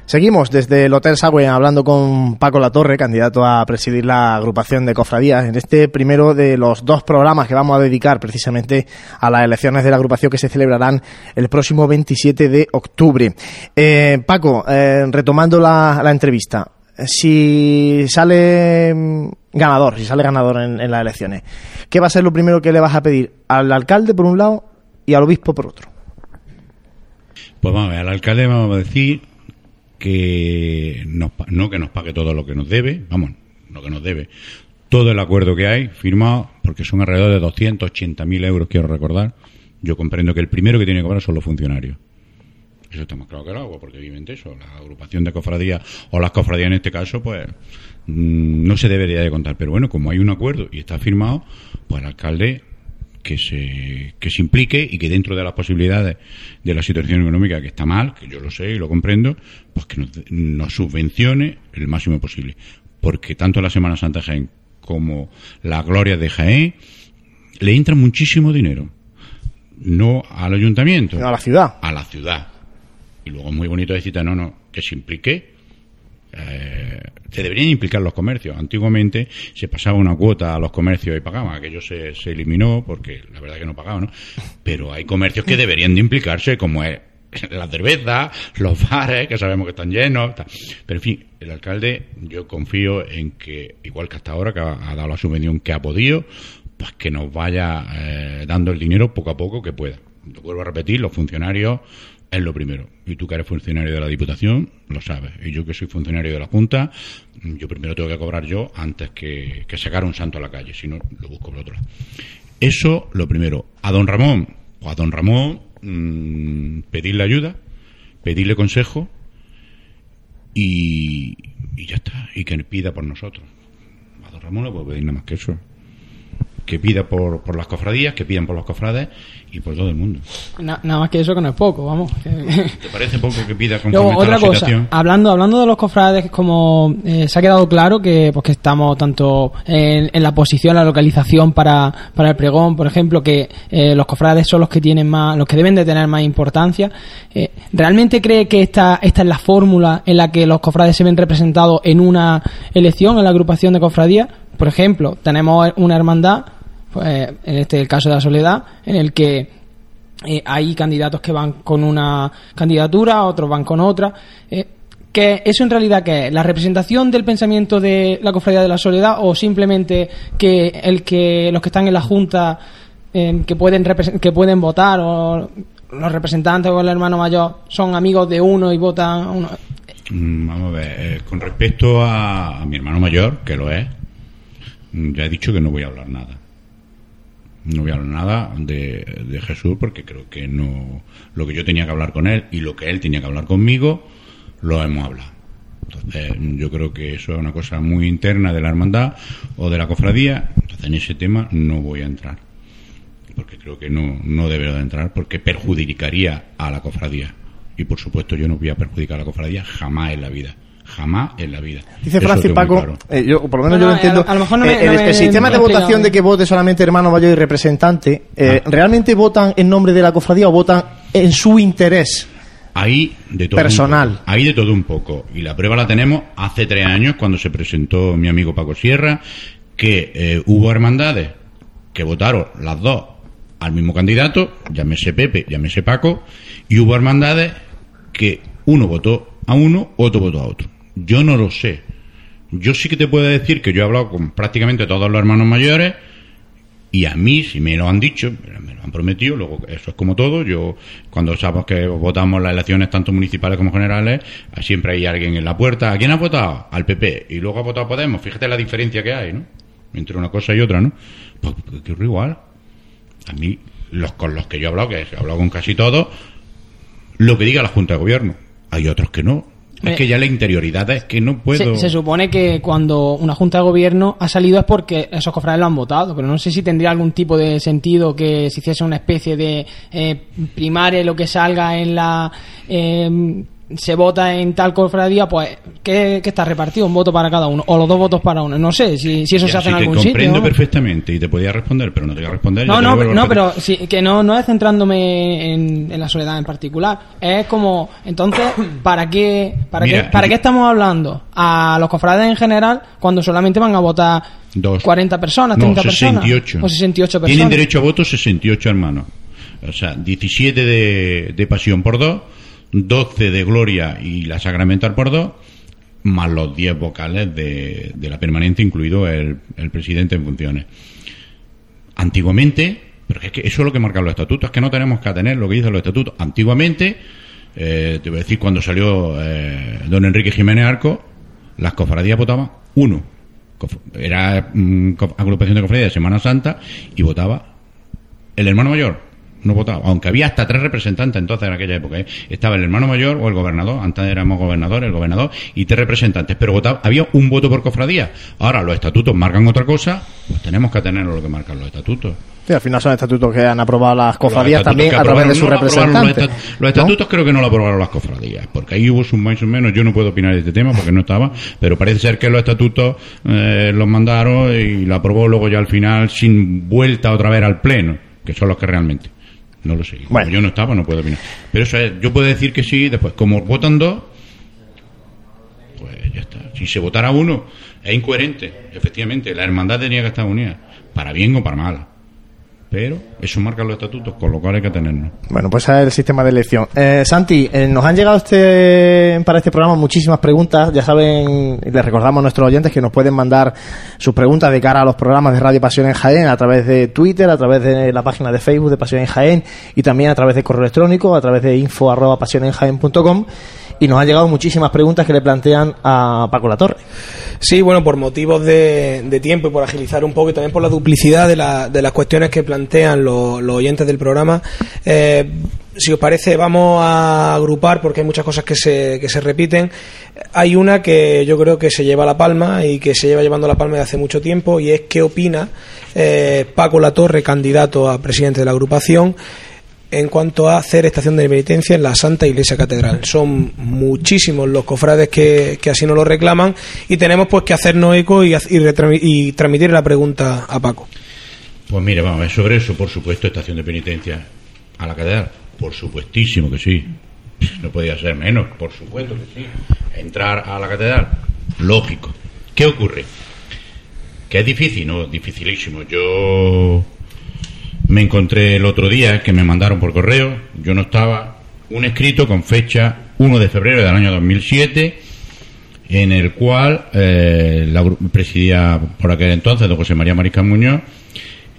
Seguimos desde el Hotel Sagüe hablando con Paco Latorre, candidato a presidir la agrupación de cofradías, en este primero de los dos programas que vamos a dedicar precisamente a las elecciones de la agrupación que se celebrarán el próximo 27 de octubre. Eh, Paco, eh, retomando la, entrevista, si sale mm, ganador, si sale ganador en, en las elecciones, ¿qué va a ser lo primero que le vas a pedir al alcalde por un lado y al obispo por otro? Pues vamos al alcalde vamos a decir que nos, no que nos pague todo lo que nos debe, vamos, lo que nos debe, todo el acuerdo que hay firmado, porque son alrededor de 280.000 euros, quiero recordar. Yo comprendo que el primero que tiene que cobrar son los funcionarios. Eso está más claro que el agua, porque evidentemente eso, la agrupación de cofradías, o las cofradías en este caso, pues mm, no se debería de contar. Pero bueno, como hay un acuerdo y está firmado, pues el alcalde que se, que se implique y que dentro de las posibilidades de la situación económica que está mal, que yo lo sé y lo comprendo, pues que nos, subvencione el máximo posible. Porque tanto la Semana Santa de Jaén como la Gloria de Jaén le entra muchísimo dinero. No al ayuntamiento. a la ciudad. A la ciudad. Y luego es muy bonito decir, no, no, que se implique eh, se deberían implicar los comercios. Antiguamente se pasaba una cuota a los comercios y pagaban, aquello se, se eliminó porque la verdad que no pagaban, ¿no? Pero hay comercios que deberían de implicarse, como es la cerveza, los bares, que sabemos que están llenos. Pero en fin, el alcalde, yo confío en que, igual que hasta ahora, que ha, dado la subvención que ha podido, pues que nos vaya eh, dando el dinero poco a poco que pueda. Lo vuelvo a repetir, los funcionarios es lo primero. Y tú que eres funcionario de la Diputación, lo sabes. Y yo que soy funcionario de la Junta, yo primero tengo que cobrar yo antes que, sacar un santo a la calle, si no, lo busco por otro lado. Eso, lo primero. A don Ramón, o a don Ramón, mmm, pedirle ayuda, pedirle consejo y, y ya está. Y que pida por nosotros. A don Ramón no puedo pedir nada más que eso que pida por, por las cofradías, que pidan por los cofrades y por todo el mundo. nada más que eso que no es poco, vamos. ¿Te parece poco que pida con otra cosa, hablando hablando de los cofrades, como eh, se ha quedado claro que pues que estamos tanto en, la posición, la localización para, para el pregón, por ejemplo, que eh, los cofrades son los que tienen más, los que deben de tener más importancia. Eh, ¿Realmente cree que esta esta es la fórmula en la que los cofrades se ven representados en una elección, en la agrupación de cofradías? Por ejemplo, tenemos una hermandad pues, en este caso de la soledad, en el que eh, hay candidatos que van con una candidatura, otros van con otra. Eh, que eso en realidad que es la representación del pensamiento de la cofradía de la soledad o simplemente que el que los que están en la junta eh, que pueden que pueden votar o los representantes o el hermano mayor son amigos de uno y votan uno mm, vamos a ver con respecto a mi hermano mayor que lo es ya he dicho que no voy a hablar nada no voy a hablar nada de, Jesús porque creo que no lo que yo tenía que hablar con él y lo que él tenía que hablar conmigo lo hemos hablado. Entonces yo creo que eso es una cosa muy interna de la hermandad o de la cofradía. Entonces en ese tema no voy a entrar porque creo que no no debería de entrar porque perjudicaría a la cofradía. Y por supuesto yo no voy a perjudicar a la cofradía jamás en la vida jamás en la vida. Dice Francis Paco, eh, yo, por lo menos yo lo entiendo. el, sistema de votación de que vote solamente hermano mayor y representante, eh, ah. ¿realmente votan en nombre de la cofradía o votan en su interés? Ahí de todo personal. ahí de todo un poco. Y la prueba la tenemos hace tres años cuando se presentó mi amigo Paco Sierra, que eh, hubo hermandades que votaron las dos al mismo candidato, llámese Pepe, llámese Paco, y hubo hermandades que uno votó a uno, otro votó a otro. Yo no lo sé. Yo sí que te puedo decir que yo he hablado con prácticamente todos los hermanos mayores y a mí, si me lo han dicho, me lo han prometido, luego eso es como todo, yo cuando sabemos que votamos las elecciones tanto municipales como generales, siempre hay alguien en la puerta. ¿A quién ha votado? Al PP. Y luego ha votado Podemos. Fíjate la diferencia que hay, ¿no? Entre una cosa y otra, ¿no? Pues, pues que igual. A mí, los con los que yo he hablado, que he hablado con casi todos, lo que diga la Junta de Gobierno. Hay otros que no. Es que ya la interioridad es que no puedo. Se, supone que cuando una junta de gobierno ha salido es porque esos cofrades lo han votado, pero no sé si tendría algún tipo de sentido que se hiciese una especie de eh, primaria lo que salga en la. Eh, se vota en tal cofradía, pues, ¿qué, qué está repartido? Un voto para cada uno, o los dos votos para uno. No sé si, si eso Ya, se hace en te algún sitio. comprendo ¿no? perfectamente y te podía responder, pero no te voy a responder. No, te no, a no, pero sí, que no, no es centrándome en, en la soledad en particular. Es como, entonces, ¿para qué, para Mira, qué, para qué estamos hablando? A los cofrades en general, cuando solamente van a votar Dos. 40 personas, No, 30 personas. 68. O 68 personas. Tienen derecho a voto 68 hermanos. O sea, 17 de, de pasión por dos, 12 de gloria y la sacramental por dos, más los 10 vocales de, de la permanente, incluido el, el presidente en funciones. Antiguamente, pero es que eso es lo que marcan los estatutos, es que no tenemos que atener lo que dicen los estatutos. Antiguamente, eh, te voy a decir, cuando salió eh, don Enrique Jiménez Arco, las cofradías votaban uno. Era mm, agrupación de cofradías de Semana Santa y votaba el hermano mayor. No votaba, aunque había hasta tres representantes entonces en aquella época. ¿eh? Estaba el hermano mayor o el gobernador, antes éramos gobernadores, el gobernador, y tres representantes, pero votaba, había un voto por cofradía. Ahora los estatutos marcan otra cosa, pues tenemos que atener a lo que marcan los estatutos. Sí, al final son estatutos que han aprobado las cofradías también a través de sus no representantes. Los, estat- los estatutos creo que no lo aprobaron las cofradías, porque ahí hubo sus más o menos. Yo no puedo opinar de este tema porque no estaba, pero parece ser que los estatutos eh, los mandaron y lo aprobó luego ya al final sin vuelta otra vez al pleno, que son los que realmente. No lo sé. Como Bueno. yo no estaba, no puedo opinar. Pero eso es, yo puedo decir que sí, después, como votan dos, pues ya está. Si se votara uno, es incoherente, efectivamente. La hermandad tenía que estar unida, para bien o para mal. Pero eso marca los estatutos, con lo cual hay que tenernos. Bueno, pues es el sistema de elección. Eh, Santi, eh, nos han llegado este, para este programa muchísimas preguntas. Ya saben, les recordamos a nuestros oyentes que nos pueden mandar sus preguntas de cara a los programas de Radio Pasión en Jaén a través de Twitter, a través de la página de Facebook de Pasión en Jaén y también a través de correo electrónico, a través de info arroba. Y nos han llegado muchísimas preguntas que le plantean a Paco Latorre. Sí, bueno, por motivos de, de tiempo y por agilizar un poco y también por la duplicidad de, la- de las cuestiones que plantean los, oyentes del programa, eh, si os parece, vamos a agrupar porque hay muchas cosas que se, que se repiten. Hay una que yo creo que se lleva la palma y que se lleva llevando la palma de hace mucho tiempo y es qué opina eh, Paco Latorre, candidato a presidente de la agrupación, en cuanto a hacer estación de penitencia en la Santa Iglesia Catedral. Son muchísimos los cofrades que, que así nos lo reclaman y tenemos pues que hacernos eco y, y, transmitir la pregunta a Paco. Pues mire, vamos a ver, sobre eso, por supuesto, estación de penitencia a la catedral. Por supuestísimo que sí. No podía ser menos, por supuesto que sí. Entrar a la catedral, lógico. ¿Qué ocurre? Que es difícil, ¿no? Dificilísimo. Yo me encontré el otro día que me mandaron por correo, yo no estaba, un escrito con fecha 1 de febrero del año 2007 en el cual eh, la presidía por aquel entonces don José María Mariscal Muñoz,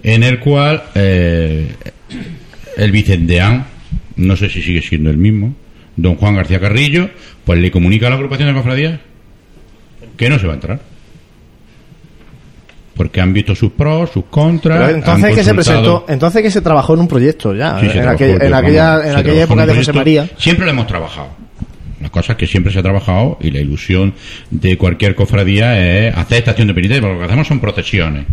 en el cual eh, el vicendeán, no sé si sigue siendo el mismo, don Juan García Carrillo, pues le comunica a la agrupación de cofradías que no se va a entrar. Porque han visto sus pros, sus contras. Pero entonces que se presentó, entonces que se trabajó en un proyecto ya, Sí, en, trabajó, en aquella, vamos, en aquella época en de José. María. Siempre lo hemos trabajado. Las cosas que siempre se ha trabajado y la ilusión de cualquier cofradía es hacer estación de penitencia, porque lo que hacemos son procesiones.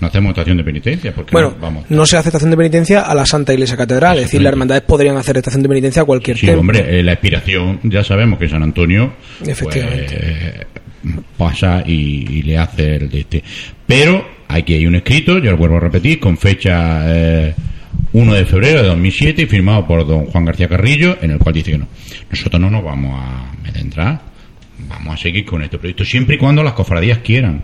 No hacemos estación de penitencia, porque Bueno, no- vamos. no se hace estación de penitencia a la Santa Iglesia Catedral, es decir, las hermandades podrían hacer estación de penitencia a cualquier Sí, templo. hombre, eh, la expiración, ya sabemos que San Antonio pues, Efectivamente. pasa y, y le hace el de este. Pero aquí hay un escrito, yo lo vuelvo a repetir, con fecha eh, 1 de febrero de 2007 y firmado por don Juan García Carrillo, en el cual dice que no. Nosotros no nos vamos a adentrar, vamos a seguir con este proyecto, siempre y cuando las cofradías quieran.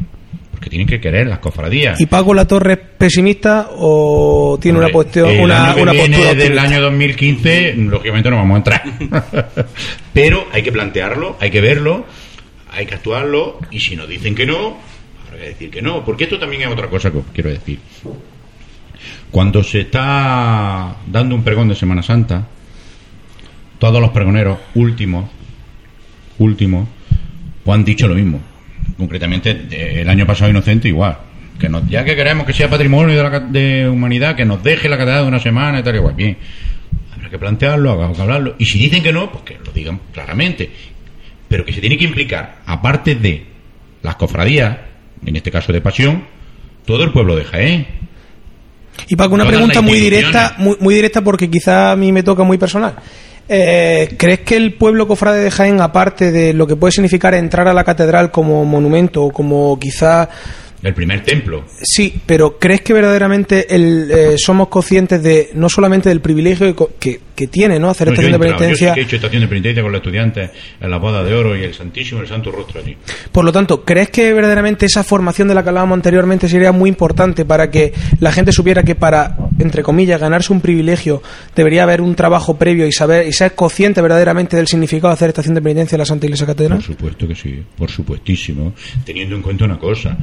Porque tienen que querer las cofradías. ¿Y Paco La Torre es pesimista o tiene una, cuestión, una, una postura del año 2015 lógicamente no vamos a entrar pero hay que plantearlo hay que verlo hay que actuarlo y si nos dicen que no habrá que decir que no porque esto también es otra cosa que os quiero decir. Cuando se está dando un pregón de Semana Santa todos los pregoneros últimos últimos pues han dicho lo mismo. Concretamente el año pasado inocente igual. Que nos, ya que queremos que sea patrimonio de la de humanidad que nos deje la catedral de una semana y tal igual. Bien. Habrá que plantearlo habrá que hablarlo. Y si dicen que no pues que lo digan claramente. Pero que se tiene que implicar aparte de las cofradías en este caso de pasión todo el pueblo de Jaén Y Paco, una Todas pregunta muy directa, muy, muy directa porque quizá a mí me toca muy personal. Eh, ¿Crees que el pueblo cofrade de Jaén, aparte de lo que puede significar entrar a la catedral como monumento o como quizá el primer templo. Sí, pero ¿crees que verdaderamente el, eh, somos conscientes de no solamente del privilegio que, que tiene no hacer estación de penitencia? Yo sí he hecho estación de penitencia con los estudiantes en la boda de oro y el Santísimo el Santo Rostro allí. Por lo tanto, ¿crees que verdaderamente esa formación de la que hablábamos anteriormente sería muy importante para que la gente supiera que para, entre comillas, ganarse un privilegio debería haber un trabajo previo y saber y ser consciente verdaderamente del significado de hacer estación de penitencia en la Santa Iglesia Catedral? Por supuesto que sí, por supuestísimo. Teniendo en cuenta una cosa,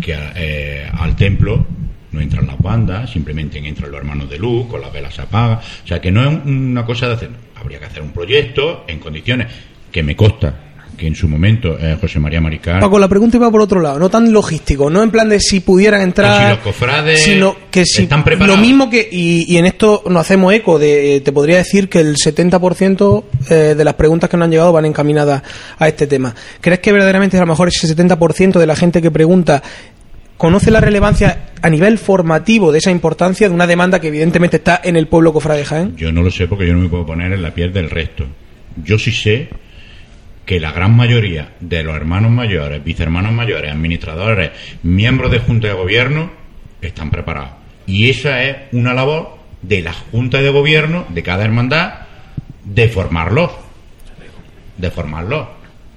que eh, al templo no entran las bandas, simplemente entran los hermanos de luz, con las velas se apaga. O sea que no es una cosa de hacer. Habría que hacer un proyecto en condiciones que me consta que en su momento eh, José María Maricar. Paco, la pregunta iba por otro lado, no tan logístico, no en plan de si pudieran entrar. si los cofrades sino que si están preparados. Lo mismo que, y, en esto nos hacemos eco, de, te podría decir que el 70% eh, de las preguntas que nos han llegado van encaminadas a este tema. ¿Crees que verdaderamente a lo mejor ese 70% de la gente que pregunta conoce la relevancia a nivel formativo de esa importancia de una demanda que evidentemente está en el pueblo cofrade? Yo no lo sé porque yo no me puedo poner en la piel del resto. Yo sí sé que la gran mayoría de los hermanos mayores, vicehermanos mayores, administradores, miembros de junta de gobierno están preparados. Y esa es una labor de la junta de gobierno de cada hermandad de formarlos. De formarlos.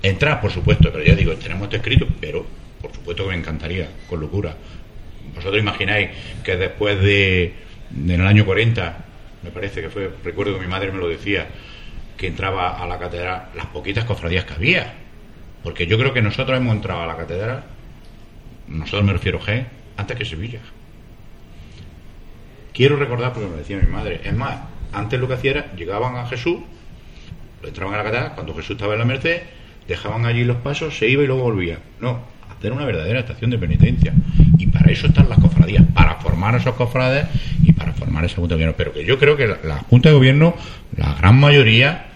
Entrar, por supuesto, pero ya digo, tenemos esto escrito, pero supuesto que me encantaría, con locura. Vosotros imagináis que después de, en el año 40, me parece que fue, recuerdo que mi madre me lo decía, que entraba a la catedral las poquitas cofradías que había. Porque yo creo que nosotros hemos entrado a la catedral, nosotros me refiero a G, antes que Sevilla. Quiero recordar, porque me lo decía mi madre, es más, antes lo que hacía era, llegaban a Jesús, entraban a la catedral, cuando Jesús estaba en la Merced, dejaban allí los pasos, se iba y luego volvía. No, una verdadera estación de penitencia. Y para eso están las cofradías, para formar a esos cofrades y para formar esa Junta de Gobierno. Pero que yo creo que la, Junta de Gobierno, la gran mayoría,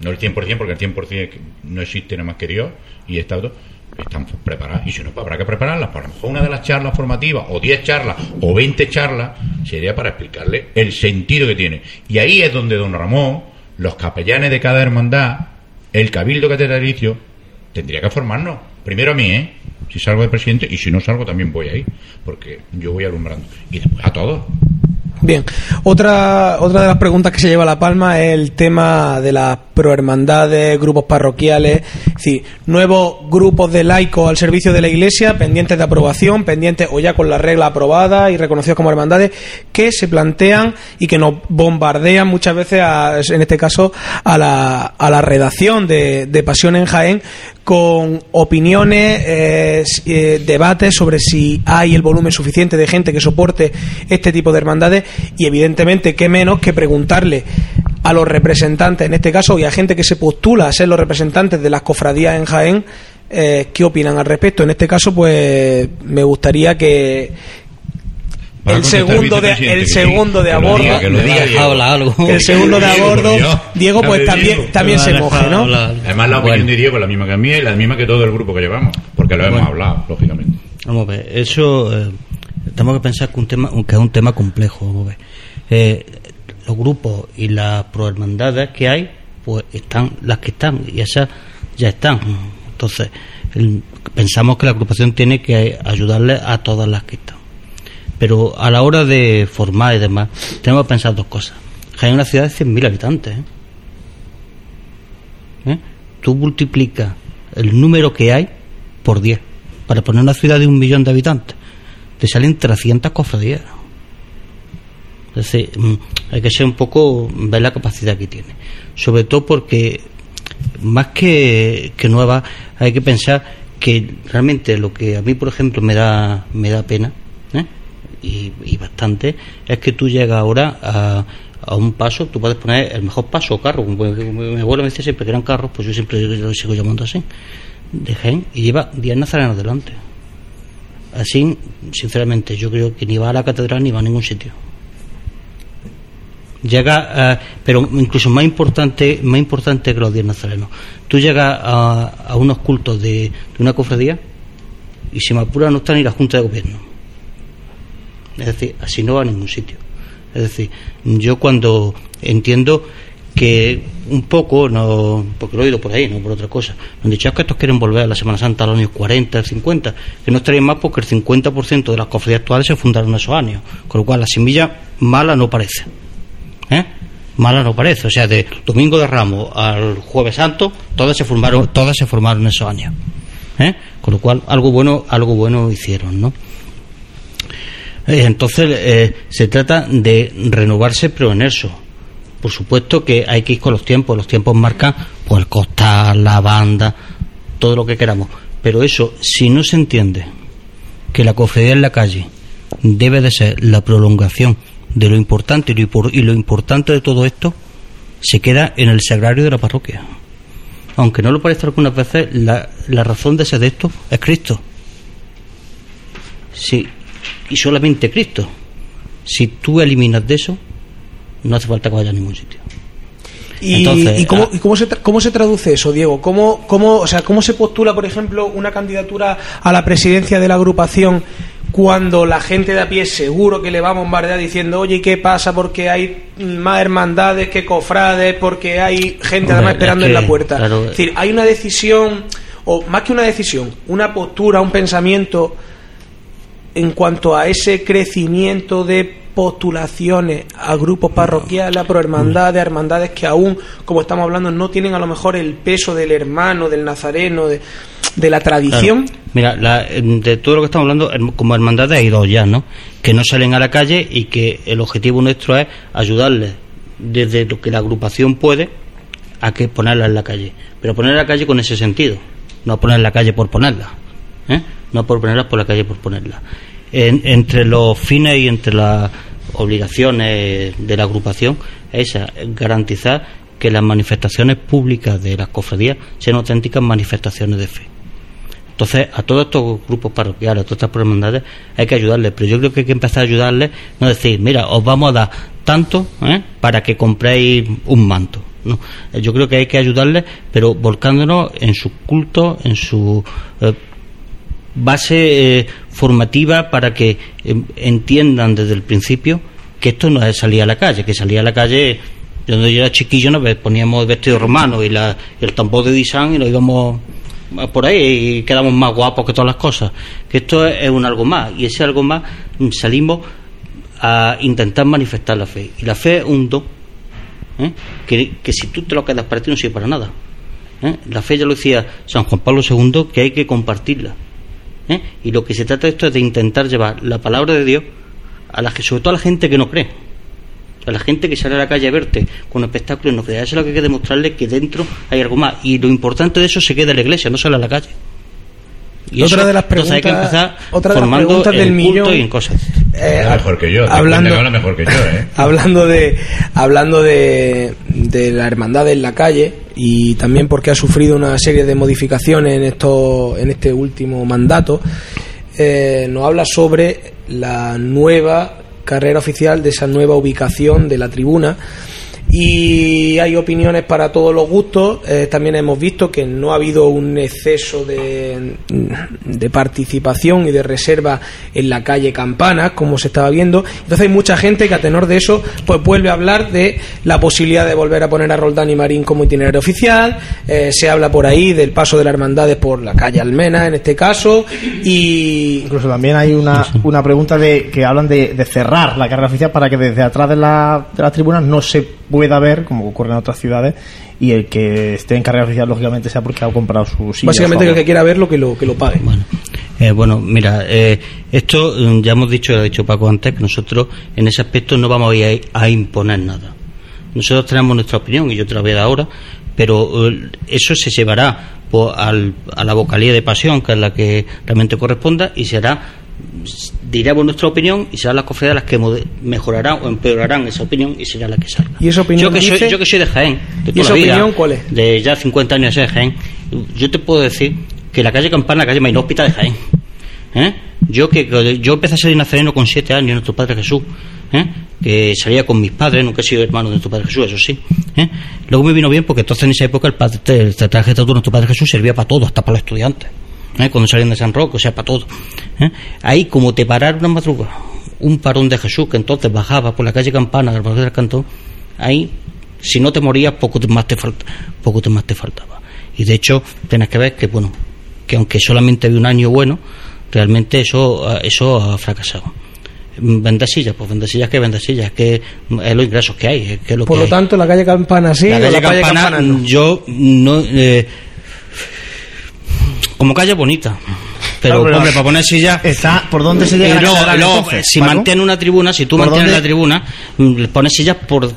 no el 100%, porque el 100% no existe nada más que Dios y Estado, están preparadas. Y si no, pues habrá que prepararlas. Por lo mejor una de las charlas formativas, o 10 charlas, o 20 charlas, sería para explicarle el sentido que tiene. Y ahí es donde don Ramón, los capellanes de cada hermandad, el cabildo catedralicio, tendría que formarnos. Primero a mí, ¿eh? Si salgo de presidente y si no salgo también voy ahí, porque yo voy alumbrando. Y después a todos. Bien, otra, otra de las preguntas que se lleva a la palma es el tema de las prohermandades, grupos parroquiales, es decir, nuevos grupos de laicos al servicio de la Iglesia, pendientes de aprobación, pendientes o ya con la regla aprobada y reconocidos como hermandades, que se plantean y que nos bombardean muchas veces, en este caso, a la, a la redacción de, de Pasión en Jaén con opiniones, eh, eh, debates sobre si hay el volumen suficiente de gente que soporte este tipo de hermandades y evidentemente qué menos que preguntarle a los representantes, en este caso, y a gente que se postula a ser los representantes de las cofradías en Jaén, eh, qué opinan al respecto. En este caso, pues me gustaría que, el segundo de el segundo de abordo el segundo de abordo Diego pues también también se moje no además la opinión de Diego es la misma que a mí y la misma que todo el grupo que llevamos porque lo hemos hablado lógicamente. Vamos a ver eso eh, tenemos que pensar que un tema que es un tema complejo eh, los grupos y las prohermandades que hay pues están las que están y esas ya están entonces pensamos que la agrupación tiene que ayudarle a todas las que están pero a la hora de formar y demás, tenemos que pensar dos cosas. Hay una ciudad de 100.000 habitantes. ¿eh? ¿Eh? Tú multiplicas el número que hay por 10. Para poner una ciudad de un millón de habitantes, te salen 300 cofradías. Es decir, mm, hay que ser un poco, ver la capacidad que tiene. Sobre todo porque, más que, que nueva, hay que pensar que realmente lo que a mí, por ejemplo, me da, me da pena, ¿eh? y, bastante, es que tú llegas ahora a, a, un paso, tú puedes poner el mejor paso o carro. Mi abuelo me dice siempre que eran carros, pues yo siempre lo sigo llamando así, de gen, y lleva 10 nazarenos delante. Así, sinceramente, yo creo que ni va a la catedral ni va a ningún sitio. Llega, eh, pero incluso más importante, más importante que los 10 nazarenos. Tú llegas a, a unos cultos de, de una cofradía y si me apura no está ni la Junta de Gobierno es decir, así no va a ningún sitio. Es decir, yo cuando entiendo que un poco, no porque lo he oído por ahí, no por otra cosa, han dicho es que estos quieren volver a la Semana Santa a los años 40, 50, que no estaría más porque el 50% de las cofradías actuales se fundaron esos años, con lo cual la semilla mala no parece. ¿eh? Mala no parece, o sea, de Domingo de Ramos al Jueves Santo, todas se formaron, todas se formaron esos años. ¿eh? Con lo cual, algo bueno, algo bueno hicieron, ¿no? Eh, Entonces, eh, se trata de renovarse, pero en eso. Por supuesto que hay que ir con los tiempos. Los tiempos marcan pues, el costal, la banda, todo lo que queramos. Pero eso, si no se entiende que la cofradía en la calle debe de ser la prolongación de lo importante y lo, importante de todo esto, se queda en el sagrario de la parroquia. Aunque no lo parezca algunas veces, la, la razón de ser de esto es Cristo. Sí, y solamente Cristo. Si tú eliminas de eso, no hace falta que vaya a ningún sitio. ¿Y, Entonces, ¿y cómo, ah. y cómo se tra- cómo se traduce eso, Diego? ¿Cómo, cómo, o sea, ¿Cómo se postula, por ejemplo, una candidatura a la presidencia de la agrupación cuando la gente de a pie seguro que le va a bombardear diciendo, oye, ¿y qué pasa? Porque hay más hermandades que cofrades, porque hay gente además es esperando que, en la puerta. claro, es decir, hay una decisión, o más que una decisión, una postura, un pensamiento en cuanto a ese crecimiento de postulaciones a grupos parroquiales, a prohermandades, a hermandades que aún, como estamos hablando, no tienen a lo mejor el peso del hermano, del nazareno, de, de la tradición. Claro. Mira, la- de todo lo que estamos hablando, herm- como hermandades hay dos ya, ¿no? Que no salen a la calle y que el objetivo nuestro es ayudarles desde lo que la agrupación puede a que ponerla en la calle. Pero ponerla en la calle con ese sentido, no poner en la calle por ponerla, ¿eh? No por ponerlas por la calle por ponerla. En- entre los fines y entre las obligaciones de la agrupación es esa, garantizar que las manifestaciones públicas de las cofradías sean auténticas manifestaciones de fe. Entonces, a todos estos grupos parroquiales, a todas estas hermandades, hay que ayudarles. Pero yo creo que hay que empezar a ayudarles, no decir, mira, os vamos a dar tanto ¿eh? para que compréis un manto. No, Eh, yo creo que hay que ayudarles, pero volcándonos en su culto, en su eh, base eh, formativa para que eh, entiendan desde el principio que esto no es salir a la calle, que salir a la calle, cuando yo era chiquillo nos poníamos el vestido romano y, la, el tambor de disán y nos íbamos por ahí y quedamos más guapos que todas las cosas. Que esto es, un algo más y ese algo más mm, salimos a intentar manifestar la fe. Y la fe es un don ¿eh? que, que si tú te lo quedas para ti no sirve para nada. ¿eh? La fe ya lo decía San Juan Pablo II que hay que compartirla. ¿Eh? Y lo que se trata de esto es de intentar llevar la palabra de Dios a la sobre todo a la gente que no cree. A la gente que sale a la calle a verte con espectáculos no cree. Eso es lo que hay que demostrarle que dentro hay algo más. Y lo importante de eso se queda en la iglesia, no sale a la calle. Y Otra eso, de las hay que preguntas- empezar otra de las formando preguntas del millón. y en cosas. Eh, mejor que yo. hablando- que mejor que yo, ¿eh? hablando de hablando de, de la hermandad en la calle y también porque ha sufrido una serie de modificaciones en esto en este último mandato eh, nos habla sobre la nueva carrera oficial de esa nueva ubicación de la tribuna y hay opiniones para todos los gustos. Eh, también hemos visto que no ha habido un exceso de, de participación y de reserva en la calle Campanas, como se estaba viendo. Entonces hay mucha gente que a tenor de eso pues vuelve a hablar de la posibilidad de volver a poner a Roldán y Marín como itinerario oficial. Eh, se habla por ahí del paso de las hermandades por la calle Almena, en este caso. Y Incluso también hay una, una pregunta de que hablan de, de cerrar la carrera oficial para que desde atrás de, la, de las tribunas no se pueda ver, como ocurre en otras ciudades, y el que esté en carrera oficial, lógicamente, sea porque ha comprado su silla. básicamente que el que quiera verlo, que lo, que lo pague. Bueno, eh, bueno mira, eh, esto mm, ya hemos dicho, ha dicho Paco antes, que nosotros en ese aspecto no vamos a ir a, a imponer nada. Nosotros tenemos nuestra opinión y yo te la voy a dar ahora, pero eh, eso se llevará pues, al- a la vocalía de pasión, que es la que realmente corresponda, y será, diremos nuestra opinión y serán las cofradías las que mejorarán o empeorarán esa opinión y será la que salga. ¿Y esa opinión yo que, dice? soy, yo que soy de Jaén, de ¿Y esa la vida, opinión cuál es? de ya 50 años de Jaén, yo te puedo decir que la calle Campana, la calle más inhóspita de Jaén. ¿eh? Yo que yo empecé a ser nazareno con 7 años, nuestro Padre Jesús, ¿eh? que salía con mis padres, nunca he sido hermano de nuestro Padre Jesús, eso sí. ¿eh? Luego me vino bien porque entonces en esa época el, padre, el traje de nuestro Padre Jesús servía para todo, hasta para los estudiantes. ¿Eh? Cuando salían de San Roque, o sea, para todo. ¿eh? Ahí, como te pararon una madrugada, un parón de Jesús que entonces bajaba por la calle Campana del barrio del Cantón, ahí si no te morías, poco más te, falta, poco más te faltaba. Y de hecho, tienes que ver que, bueno, que aunque solamente había un año bueno, realmente eso, eso ha fracasado. Mm, Vender sillas, pues vender sillas que vender sillas, que es los ingresos que hay, que es lo Por que lo hay. tanto, la calle Campana sí, la calle la calle Campana, Campana no. yo no. eh, como calle bonita. Pero, Claro, pero- hombre, para poner sillas. Está, ¿Por dónde se llega Y luego, catedral, luego, entonces, si mantiene una tribuna, si tú ¿Por mantienes dónde? la tribuna, mm, le pones sillas por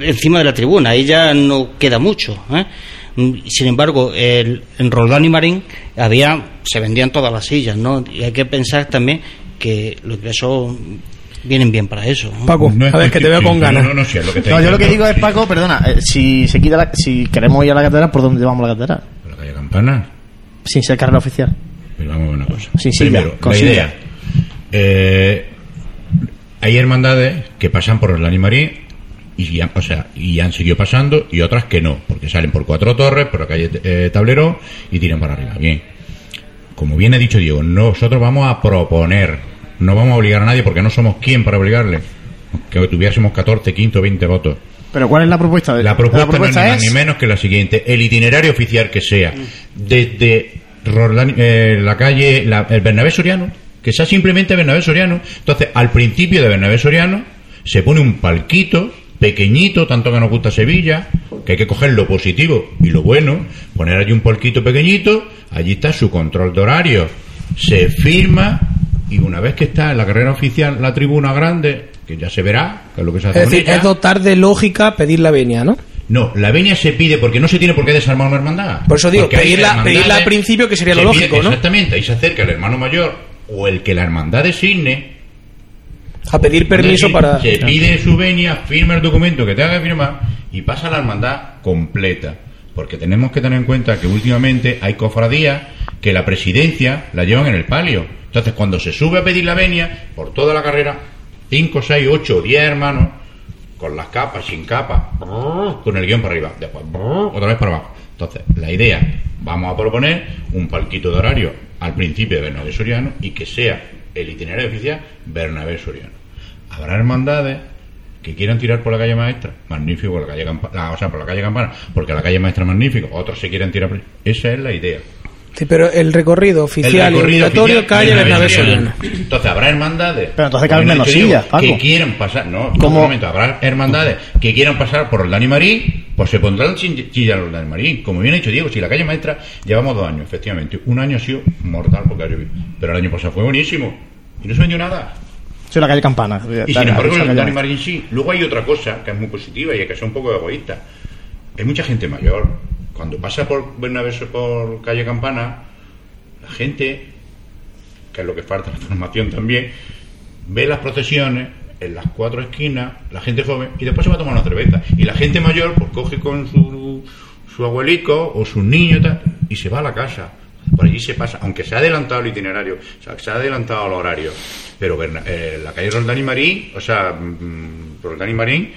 encima de la tribuna, ahí ya no queda mucho. ¿eh? Mm, Sin embargo, el- en Roldán y Marín había, se vendían todas las sillas, ¿no? Y hay que pensar también que los ingresos vienen bien para eso. ¿no? Paco, No es a ver, que te veo con ganas. No, no, sí, es lo que te No, yo lo que digo es, Paco, perdona, eh, si se quita la- si queremos ir a la catedral, ¿por dónde vamos a la catedral? Por la calle Campana. Sin ser carrera oficial. Pero vamos a ver una cosa. Sí, sí, Primero, ya, la idea. Eh, hay hermandades que pasan por el y ya, o sea, y han seguido pasando y otras que no, porque salen por Cuatro Torres, por la calle eh, Tablero y tiran para arriba. Bien. Como bien ha dicho Diego, nosotros vamos a proponer, no vamos a obligar a nadie porque no somos quien para obligarle. Que tuviésemos 14, 15 o 20 votos. Pero ¿cuál es la propuesta? La propuesta, no es ni más ni menos que la siguiente: el itinerario oficial que sea desde Roldán- eh, la calle, la- el Bernabé Soriano, que sea simplemente Bernabé Soriano. Entonces, al principio de Bernabé Soriano se pone un palquito pequeñito, tanto que nos gusta Sevilla, que hay que coger lo positivo y lo bueno, poner allí un palquito pequeñito, allí está su control de horario, se firma y una vez que está en la carrera oficial la tribuna grande, que ya se verá, que es lo que se hace Es con decir, ella, es dotar de lógica pedir la venia, ¿no? no, la venia se pide porque no se tiene por qué desarmar una hermandad. Por eso digo, pedirla- pedirla al principio, que sería lo se pide- lógico, ¿no? Exactamente, ahí se acerca el hermano mayor o el que la hermandad designe. A pedir permiso para... Se pide su venia, firma el documento que tenga que firmar y pasa a la hermandad completa. Porque tenemos que tener en cuenta que últimamente hay cofradías que la presidencia la llevan en el palio. Entonces, cuando se sube a pedir la venia, por toda la carrera, 5, 6, 8, 10 hermanos, con las capas, sin capas, con el guion para arriba, después otra vez para abajo. Entonces, la idea, vamos a proponer un palquito de horario al principio de Bernabé Soriano y que sea el itinerario oficial Bernabé Soriano. Habrá hermandades que quieran tirar por la calle maestra, magnífico, la calle Campa- la- o sea, por la calle Campana, porque la calle maestra es magnífico, otros se quieren tirar por... Esa es la idea. Sí, pero el recorrido El oficial y recorrido obligatorio oficial, calle Bernabé Soriano. Entonces habrá hermandades. Pero entonces caben menos sillas, Paco. Que quieran pasar. No, ¿Cómo? un momento. Habrá hermandades que quieran pasar por el Dani Marín, pues se pondrán sillas los Dani Marín. Como bien ha dicho Diego, si la calle maestra llevamos dos años, efectivamente. Un año ha sido mortal porque ha llovido. Pero el año pasado fue buenísimo. Y no se vendió nada. Soy la calle Campana. Y sin embargo, el Dani Marín sí. Luego hay otra cosa que es muy positiva y hay que ser un poco egoísta. Hay mucha gente mayor. Cuando pasa por Bernabé, por calle Campana, la gente, que es lo que falta, la formación también, ve las procesiones en las cuatro esquinas, la gente joven, y después se va a tomar una cerveza. Y la gente mayor, pues coge con su, su abuelico o sus niños y se va a la casa. Por allí se pasa, aunque se ha adelantado el itinerario, o sea, se ha adelantado el horario, pero eh, la calle Roldán y Marín, o sea, mm, Roldán y Marín,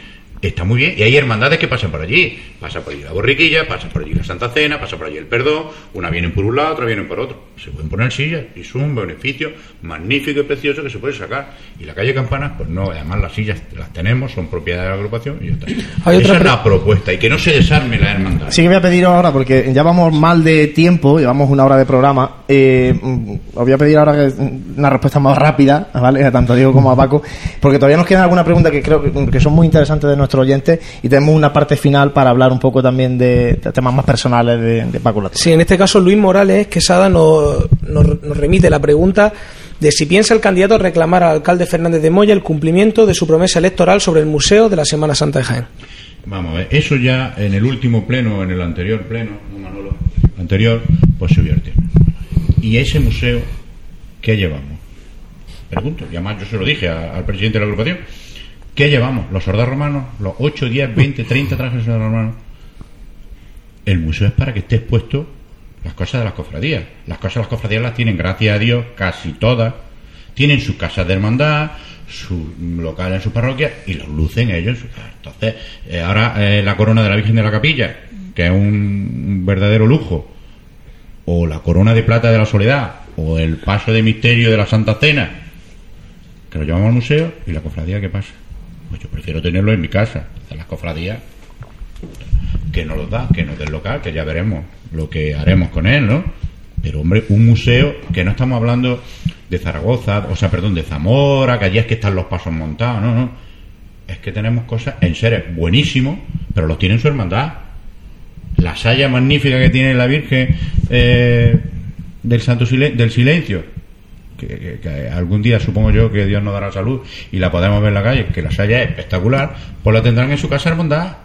está muy bien. Y hay hermandades que pasan por allí. Pasa por allí la borriquilla, pasa por allí la Santa Cena, pasa por allí el perdón. Una vienen por un lado, otra vienen por otro. Se pueden poner sillas y es un beneficio magnífico y precioso que se puede sacar. Y la calle Campanas, pues no, además las sillas las tenemos, son propiedad de la agrupación y ya está. Hay Esa otra es la propuesta y que no se desarme la hermandad. Sí que voy a pedir ahora, porque ya vamos mal de tiempo, llevamos una hora de programa. Eh, mm, os voy a pedir ahora mm, una respuesta más rápida, ¿vale? A tanto a Diego como a Paco, porque todavía nos quedan algunas preguntas que creo que, son muy interesantes de nuestros oyentes y tenemos una parte final para hablar un poco también de, de temas más personales de, de Paco Lato. Sí, en este caso Luis Morales Quesada nos, nos, nos remite la pregunta de si piensa el candidato reclamar al alcalde Fernández de Moya el cumplimiento de su promesa electoral sobre el museo de la Semana Santa de Jaén. Vamos a ver, eso ya en el último pleno, en el anterior pleno, no Manolo, anterior, pues se vierte. ¿Y ese museo qué llevamos? Pregunto, y además yo se lo dije a- al presidente de la agrupación. ¿Qué llevamos? ¿Los sordos romanos? ¿Los 8, 10, 20, 30 trajes de sordos romanos? El museo es para que esté expuesto las cosas de las cofradías. Las cosas de las cofradías las tienen, gracias a Dios, casi todas. Tienen sus casas de hermandad, su local en su parroquia y los lucen ellos. Entonces, eh, ahora eh, la corona de la Virgen de la Capilla, que es un, un verdadero lujo, o la corona de plata de la Soledad, o el paso de misterio de la Santa Cena, que lo llevamos al museo y la cofradía, ¿qué pasa? Pues yo prefiero tenerlo en mi casa. Entonces, las cofradías que nos los da, que nos del local, que ya veremos lo que haremos con él, ¿no? Pero, hombre, un museo que no estamos hablando de Zaragoza, o sea, perdón, de Zamora, que allí es que están los pasos montados, no, no. Es que tenemos cosas en seres buenísimos, pero los tiene en su hermandad. La saya magnífica que tiene la Virgen eh, del Santo Silen- del Silencio, que, que- que algún día supongo yo que Dios nos dará salud y la podemos ver en la calle, que la saya es espectacular, pues la tendrán en su casa hermandad.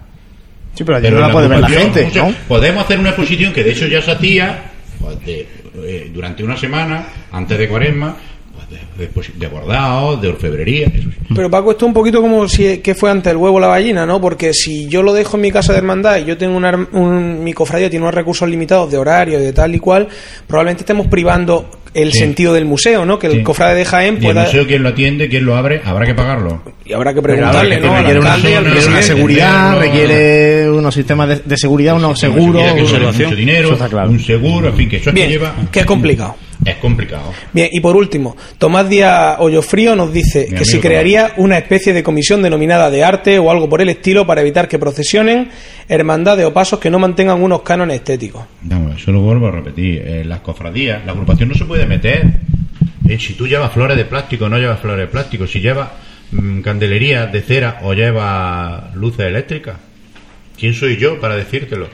Sí, pero allí Pero no la puede ver la gente. Podemos hacer una exposición que de hecho ya se hacía pues, de- eh, durante una semana, antes de cuaresma, pues, de, de, pues, de bordado, de orfebrería. eso sí. Pero Paco, esto es un poquito como si que fue antes el huevo o la gallina, ¿no? Porque si yo lo dejo en mi casa de hermandad y yo tengo una, un, mi cofradía tiene unos recursos limitados de horario, de tal y cual, probablemente estemos privando el Sí. sentido del museo, ¿no? Que el Sí. cofrade de Jaén Y el pueda... museo, quien lo atiende, quien lo abre, habrá que pagarlo. Y habrá que preguntarle, ¿no? Requiere una, una seguridad, requiere unos sistemas de, de seguridad, unos seguros. mucho dinero, un seguro, en fin, que eso es Bien, que lleva. que es complicado. Es complicado. Bien, y por último, Tomás Díaz Hoyofrío nos dice Mi que se crearía una especie de comisión denominada de arte o algo por el estilo para evitar que procesionen hermandades o pasos que no mantengan unos cánones estéticos. Vamos, eso lo vuelvo a repetir. En las cofradías, la agrupación no se puede meter. Eh, si tú llevas flores de plástico, no llevas flores de plástico. Si llevas mm, candelería de cera o llevas luces eléctricas. ¿Quién soy yo para decírtelo?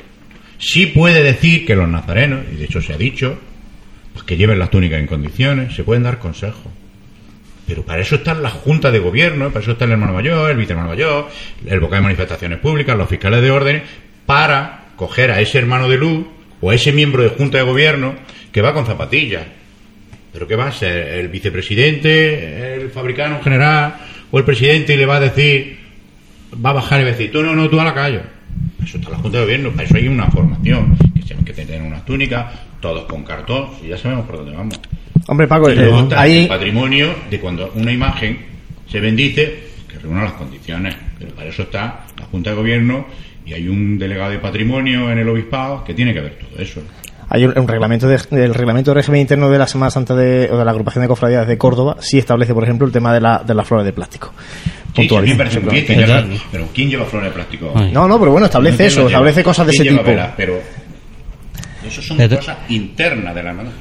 Sí puede decir que los nazarenos, y de hecho se ha dicho, pues que lleven las túnicas en condiciones, se pueden dar consejos. Pero para eso están las juntas de gobierno, para eso está el hermano mayor, el vicehermano mayor, el vocal de manifestaciones públicas, los fiscales de orden, para coger a ese hermano de luz o a ese miembro de junta de gobierno que va con zapatillas. ¿Pero qué va a ser? ¿El vicepresidente, el fabricano en general o el presidente y le va a decir, va a bajar y va a decir, tú no, no, tú a la calle? Eso está la Junta de Gobierno, para eso hay una formación, que tienen unas túnicas, todos con cartón, y ya sabemos por dónde vamos. Hombre, Paco, Y luego eh, está el ahí patrimonio de cuando una imagen se bendice, que reúna las condiciones. Pero para eso está la Junta de Gobierno y hay un delegado de patrimonio en el obispado que tiene que ver todo eso. hay un, un reglamento de, el reglamento de régimen interno de la Semana Santa de, o de la agrupación de cofradías de Córdoba sí establece, por ejemplo, el tema de, la, de las flores de plástico. Sí, pero ¿quién lleva flores de plástico? Ay. No, no, pero bueno, establece ¿Quién eso, establece cosas de ese ¿Quién lleva tipo. velas? Pero eso son Pero- cosas internas de la hermandad.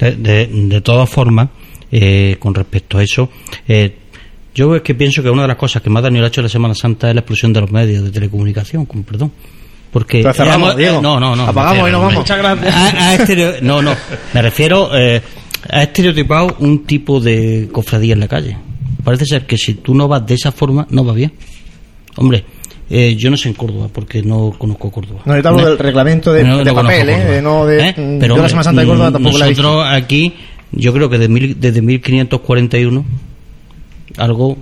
De, de, de todas formas, eh, con respecto a eso, eh, yo es que pienso que una de las cosas que más daño le ha hecho la Semana Santa es la explosión de los medios de telecomunicación, con perdón. Porque Pero cerramos, hemos- Diego. no, no, no. Apagamos y nos vamos. Muchas gracias. Ha estereo- no, no. Me refiero eh, ha estereotipado un tipo de cofradía en la calle. Parece ser que si tú no vas de esa forma, no va bien. Hombre, eh, yo no sé en Córdoba porque no conozco Córdoba. No, yo te hablo del reglamento de, No, de no papel, ¿eh? De, no de, ¿Eh? mm, yo Pero la hombre, Semana Santa de Córdoba tampoco la. Nosotros aquí, yo creo que desde, mil- desde 1541 algo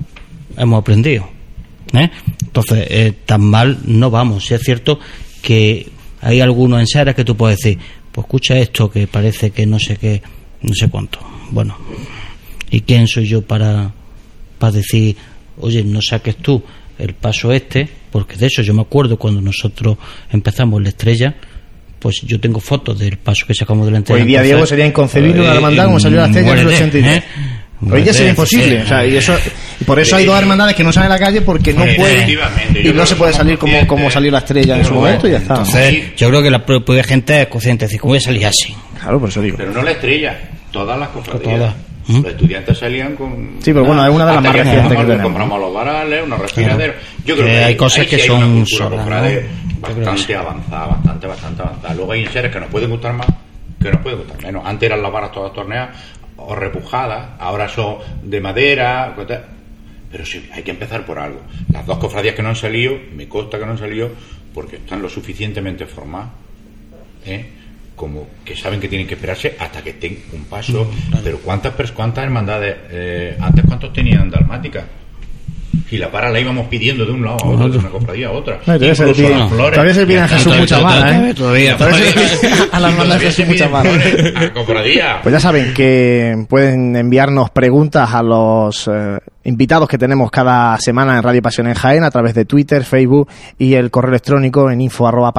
hemos aprendido. ¿eh? Entonces, eh, tan mal no vamos. Si es cierto que hay algunos en seres que tú puedes decir, pues escucha esto que parece que no sé qué, no sé cuánto. Bueno, ¿y quién soy yo para, para decir, oye, no saques tú el paso este? Porque de eso yo me acuerdo cuando nosotros empezamos la estrella. Pues yo tengo fotos del paso que sacamos de la estrella. Hoy día, Diego, sería inconcebible una eh, hermandad como salió la estrella en el muérete, 83. ¿eh? Hoy día Muérete, sería imposible. sí. o sea, y, eso, y por eso hay dos hermandades que no salen a la calle porque no pueden. Y no se puede salir como, como salió la estrella en su momento y ya está. Entonces, yo creo que la propia gente es consciente, decir, ¿cómo voy a salir así? Claro, por eso digo. Pero no la estrella, todas las cofradías. Todas. ¿Mm? Los estudiantes salían con. Sí, pero bueno, es una de las más que recientes que compramos- tenemos. Compramos los varales, unos respiraderos. Yo Que creo que hay cosas que hay son solas, que bastante avanzada, bastante, bastante avanzada. Luego hay seres que nos pueden gustar más, que nos pueden gustar menos. Antes eran las varas todas torneadas o repujadas, ahora son de madera. Pero sí, hay que empezar por algo. Las dos cofradías que no han salido, me consta que no han salido, porque están lo suficientemente formadas. ¿eh? Como que saben que tienen que esperarse hasta que estén un paso. Pero ¿cuántas, cuántas hermandades, eh, antes cuántos tenían dalmática? Y la para la íbamos pidiendo de un lado a otro, de una cofradía a otra. No, todavía se le Incluso pide- las flores. todavía se a Jesús mucha todavía- mala, ¿eh? todavía- a de se Jesús piden mucha mala. Pues ya saben que pueden enviarnos preguntas a los eh, invitados que tenemos cada semana en Radio Pasión en Jaén a través de Twitter, Facebook y el correo electrónico en info arroba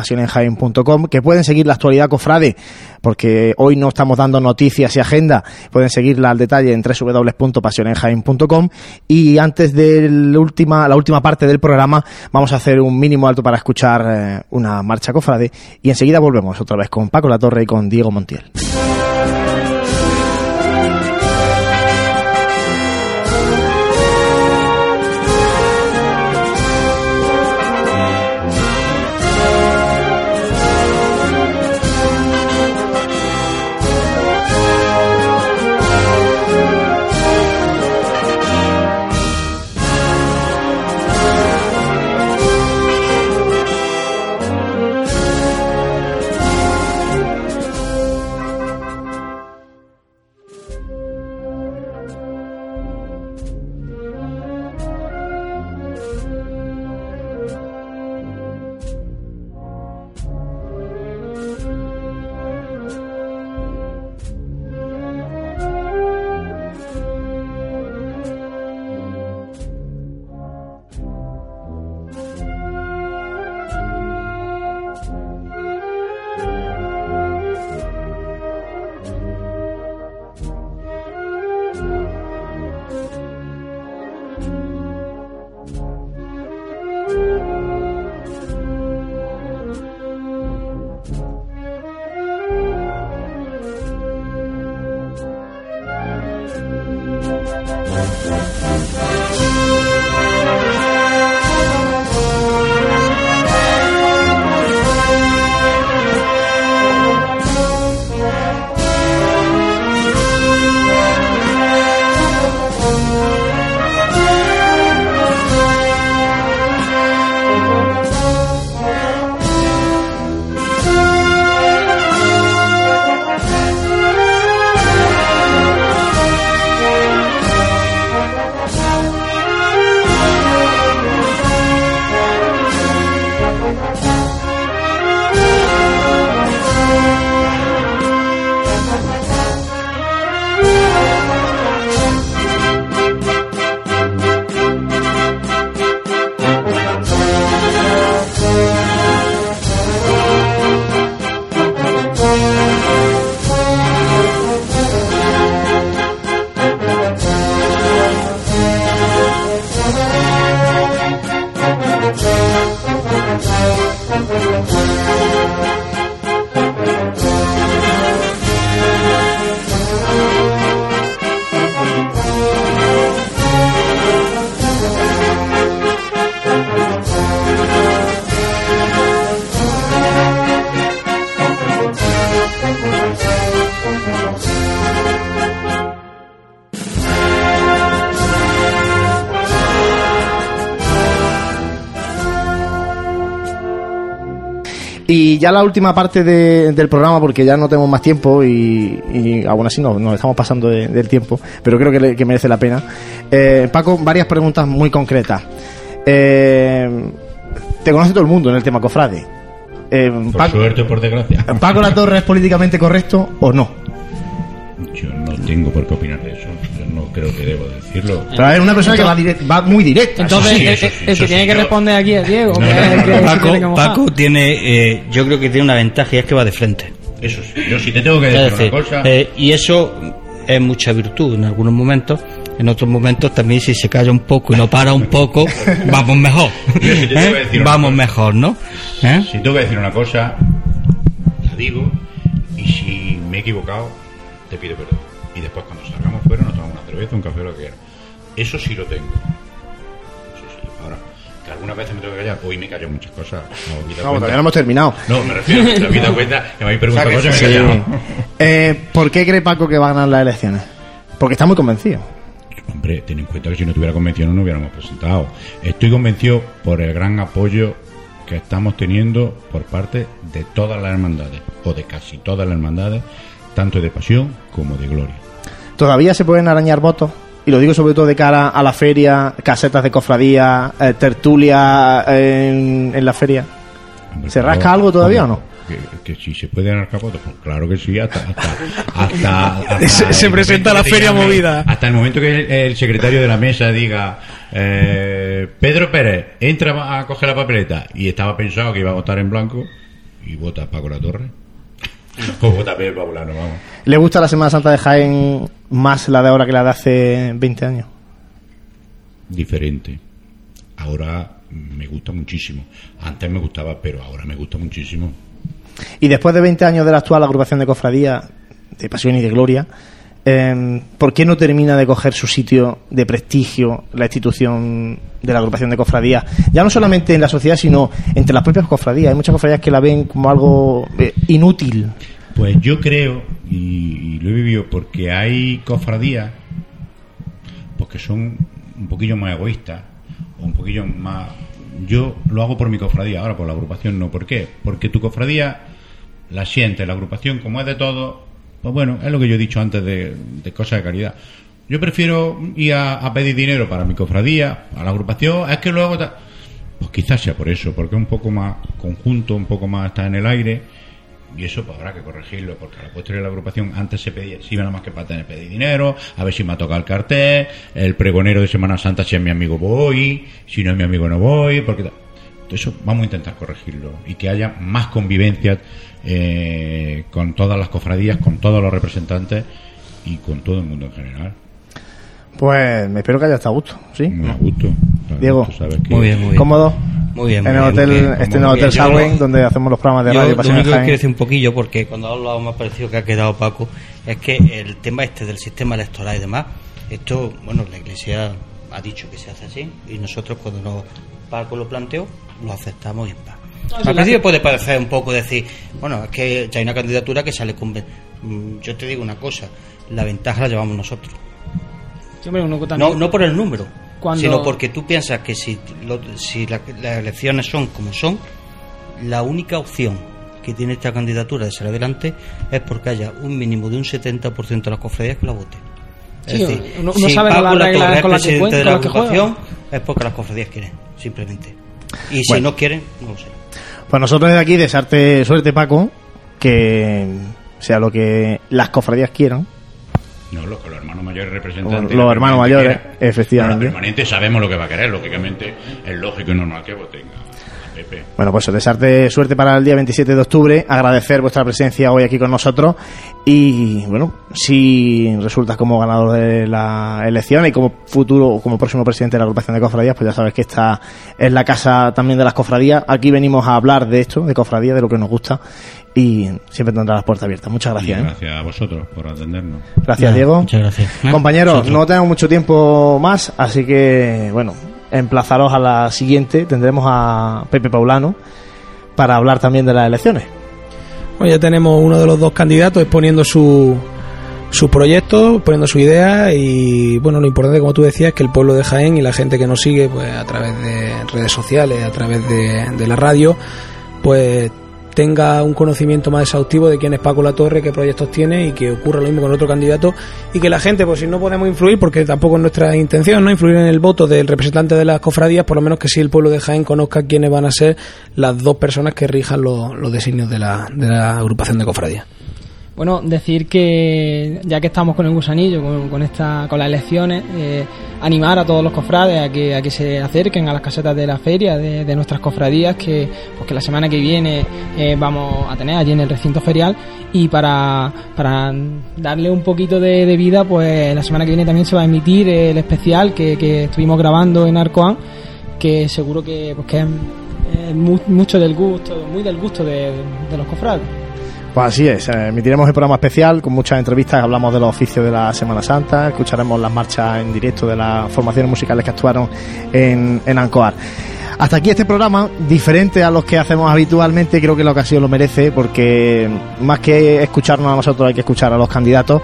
que pueden seguir la actualidad cofrade porque hoy no estamos dando noticias y agenda, pueden seguirla al detalle en www.pasionenjaén.com y antes de la última, la última parte del programa vamos a hacer un mínimo alto para escuchar eh, una marcha cofrade. Y enseguida volvemos otra vez con Paco La Torre y con Diego Montiel. Ya la última parte de- del programa, porque ya no tenemos más tiempo y, y aún así no, nos estamos pasando de- del tiempo, pero creo que, le- que merece la pena. Eh, Paco, varias preguntas muy concretas. Eh, te conoce todo el mundo en el tema cofrade. Eh, Por Paco, suerte o por desgracia. ¿Paco La Torre es políticamente correcto o no? Yo no tengo por qué opinar de eso. Creo que debo decirlo. Pero es una persona que va, direct- va muy directa. Entonces, sí, el, eso el- sí, que sí, tiene que responder aquí es Diego. No, no, no, Paco, tiene. Paco eh, yo creo que tiene una ventaja y es que va de frente. Eso sí. Yo si te tengo que decir decir, una cosa. eh, y eso es mucha virtud en algunos momentos. En otros momentos también si se calla un poco y no para un poco, vamos mejor. Yo sí ¿Eh? Vamos cosa. mejor, ¿no? ¿Eh? Si tengo que decir una cosa, la digo. Y si me he equivocado, te pido perdón. Y después cuando salgamos fuera cerveza, un café, lo que quiera. Eso sí lo tengo. Eso sí. Ahora, que algunas veces me tengo que callar. Hoy me callo muchas cosas. No, todavía no hemos terminado. No, me refiero, te habéis dado cuenta que me habéis preguntado O sea cosas y me he sí. callado. Eh, ¿Por qué cree Paco que va a ganar las elecciones? Porque está muy convencido. Hombre, ten en cuenta que si no tuviera convención no nos hubiéramos presentado. Estoy convencido por el gran apoyo que estamos teniendo por parte de todas las hermandades, o de casi todas las hermandades, tanto de pasión como de gloria. Todavía se pueden arañar votos. Y lo digo sobre todo de cara a la feria, casetas de cofradía, eh, tertulia en, en la feria. Hombre, ¿Se rasca algo todavía o no? que, que si se puede ganar capote, pues claro que sí, hasta... hasta, hasta, Se- presenta la feria llame- movida. Hasta el momento que el, el secretario de la mesa diga, eh, Pedro Pérez, entra a coger la papeleta, y estaba pensado que iba a votar en blanco, y vota Paco La Torre. o vota Pedro Paulano, vamos. ¿Le gusta la Semana Santa de Jaén más la de ahora que la de hace 20 años? diferente. Ahora me gusta muchísimo. Antes me gustaba, pero ahora me gusta muchísimo. Y después de 20 años de la actual agrupación de cofradía, de pasión y de gloria, eh, ¿por qué no termina de coger su sitio de prestigio la institución de la agrupación de cofradías? Ya no solamente en la sociedad, sino entre las propias cofradías. Hay muchas cofradías que la ven como algo eh, inútil. Pues yo creo, y, y lo he vivido, porque hay cofradías pues que son un poquillo más egoístas, o un poquillo más... Yo lo hago por mi cofradía, ahora por la agrupación no. ¿Por qué? Porque tu cofradía la siente, la agrupación, como es de todo, pues bueno, es lo que yo he dicho antes de, de cosas de caridad. Yo prefiero ir a, pedir dinero para mi cofradía, a la agrupación, es que luego... ta- Pues quizás sea por eso, porque es un poco más conjunto, un poco más está en el aire y eso pues, habrá que corregirlo, porque a la postre de la agrupación antes se pedía, se iba nada más que para tener pedir dinero, a ver si me ha tocado el cartel, el pregonero de Semana Santa, si es mi amigo voy, si no es mi amigo no voy, porque eso vamos a intentar corregirlo y que haya más convivencia eh, con todas las cofradías, con todos los representantes y con todo el mundo en general. Pues me espero que haya estado a gusto, ¿sí? Muy a gusto. Diego. tú sabes que- Muy bien, muy bien. ¿Cómodo? Muy bien, En muy el bien, hotel, bien. este en el hotel no- donde hacemos los programas de Yo radio lo en único que quiero decir un poquillo, porque cuando hablado me ha parecido que ha quedado Paco, es que el tema este del sistema electoral y demás, esto, bueno, la Iglesia ha dicho que se hace así, y nosotros cuando nos Paco lo planteó, lo aceptamos y en paz. Al principio puede parecer un poco decir, bueno, es que ya hay una candidatura que sale con... Mm, Yo te digo una cosa, la ventaja la llevamos nosotros. Sí, hombre, uno No, también- no por el número, Cuando- sino porque tú piensas que si, lo- si la- las elecciones son como son, la única opción que tiene esta candidatura de salir adelante es porque haya un mínimo de un 70% de las cofradías que la voten. Es decir, uno- uno si sabe La con presidente cuenta, de la agrupación, es porque las cofradías quieren, simplemente. Y si Bueno. no quieren, no lo sé. Pues nosotros desde aquí desearte suerte, Paco, que sea lo que las cofradías quieran. No, los, los hermanos mayores Los- representantes. los hermanos mayores, efectivamente. Bueno, la permanente sabemos lo que va a querer, lógicamente es lógico y normal que voten Pepe. Bueno, pues desearte suerte para el día 27 de octubre, agradecer vuestra presencia hoy aquí con nosotros y, bueno, si resultas como ganador de la elección y como futuro o como próximo presidente de la agrupación de cofradías, pues ya sabes que esta es la casa también de las cofradías. Aquí venimos a hablar de esto, de cofradías, de lo que nos gusta y siempre tendrá las puertas abiertas. Muchas Y gracias. ¿eh? gracias a vosotros por atendernos. Gracias, Diego. muchas gracias. Compañeros, no tenemos mucho tiempo más, así que, bueno, emplazaros a la siguiente. Tendremos a Pepe Paulano para hablar también de las elecciones. Bueno, ya tenemos uno de los dos candidatos exponiendo su, su proyecto, poniendo su idea y bueno, lo importante como tú decías es que el pueblo de Jaén y la gente que nos sigue pues a través de redes sociales, a través de, de la radio, pues tenga un conocimiento más exhaustivo de quién es Paco La Torre, qué proyectos tiene y que ocurra lo mismo con otro candidato y que la gente, pues si no podemos influir, porque tampoco es nuestra intención, no influir en el voto del representante de las cofradías, por lo menos que sí el pueblo de Jaén conozca quiénes van a ser las dos personas que rijan los, los designios de la, de la agrupación de cofradías. Bueno, decir que ya que estamos con el gusanillo, con, con esta, con las elecciones, eh, animar a todos los cofrades a que, a que se acerquen a las casetas de la feria de, nuestras cofradías, que, pues que la semana que viene eh, vamos a tener allí en el recinto ferial y para, para darle un poquito de, vida, pues la semana que viene también se va a emitir el especial que, que estuvimos grabando en Arcoan, que seguro que, pues que es, es mu- mucho del gusto, muy del gusto de, de los cofrades. Pues así es, eh, emitiremos el programa especial con muchas entrevistas, hablamos de los oficios de la Semana Santa, escucharemos las marchas en directo de las formaciones musicales que actuaron en, en Ancoar. Hasta aquí este programa, diferente a los que hacemos habitualmente, creo que la ocasión lo merece, porque más que escucharnos a nosotros hay que escuchar a los candidatos.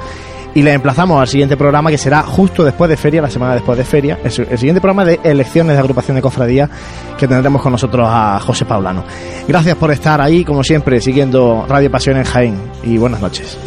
Y les emplazamos al siguiente programa que será justo después de feria, la semana después de feria, el, el siguiente programa de elecciones de agrupación de cofradía que tendremos con nosotros a José Paulano. Gracias por estar ahí, como siempre, siguiendo Radio Pasión en Jaén y buenas noches.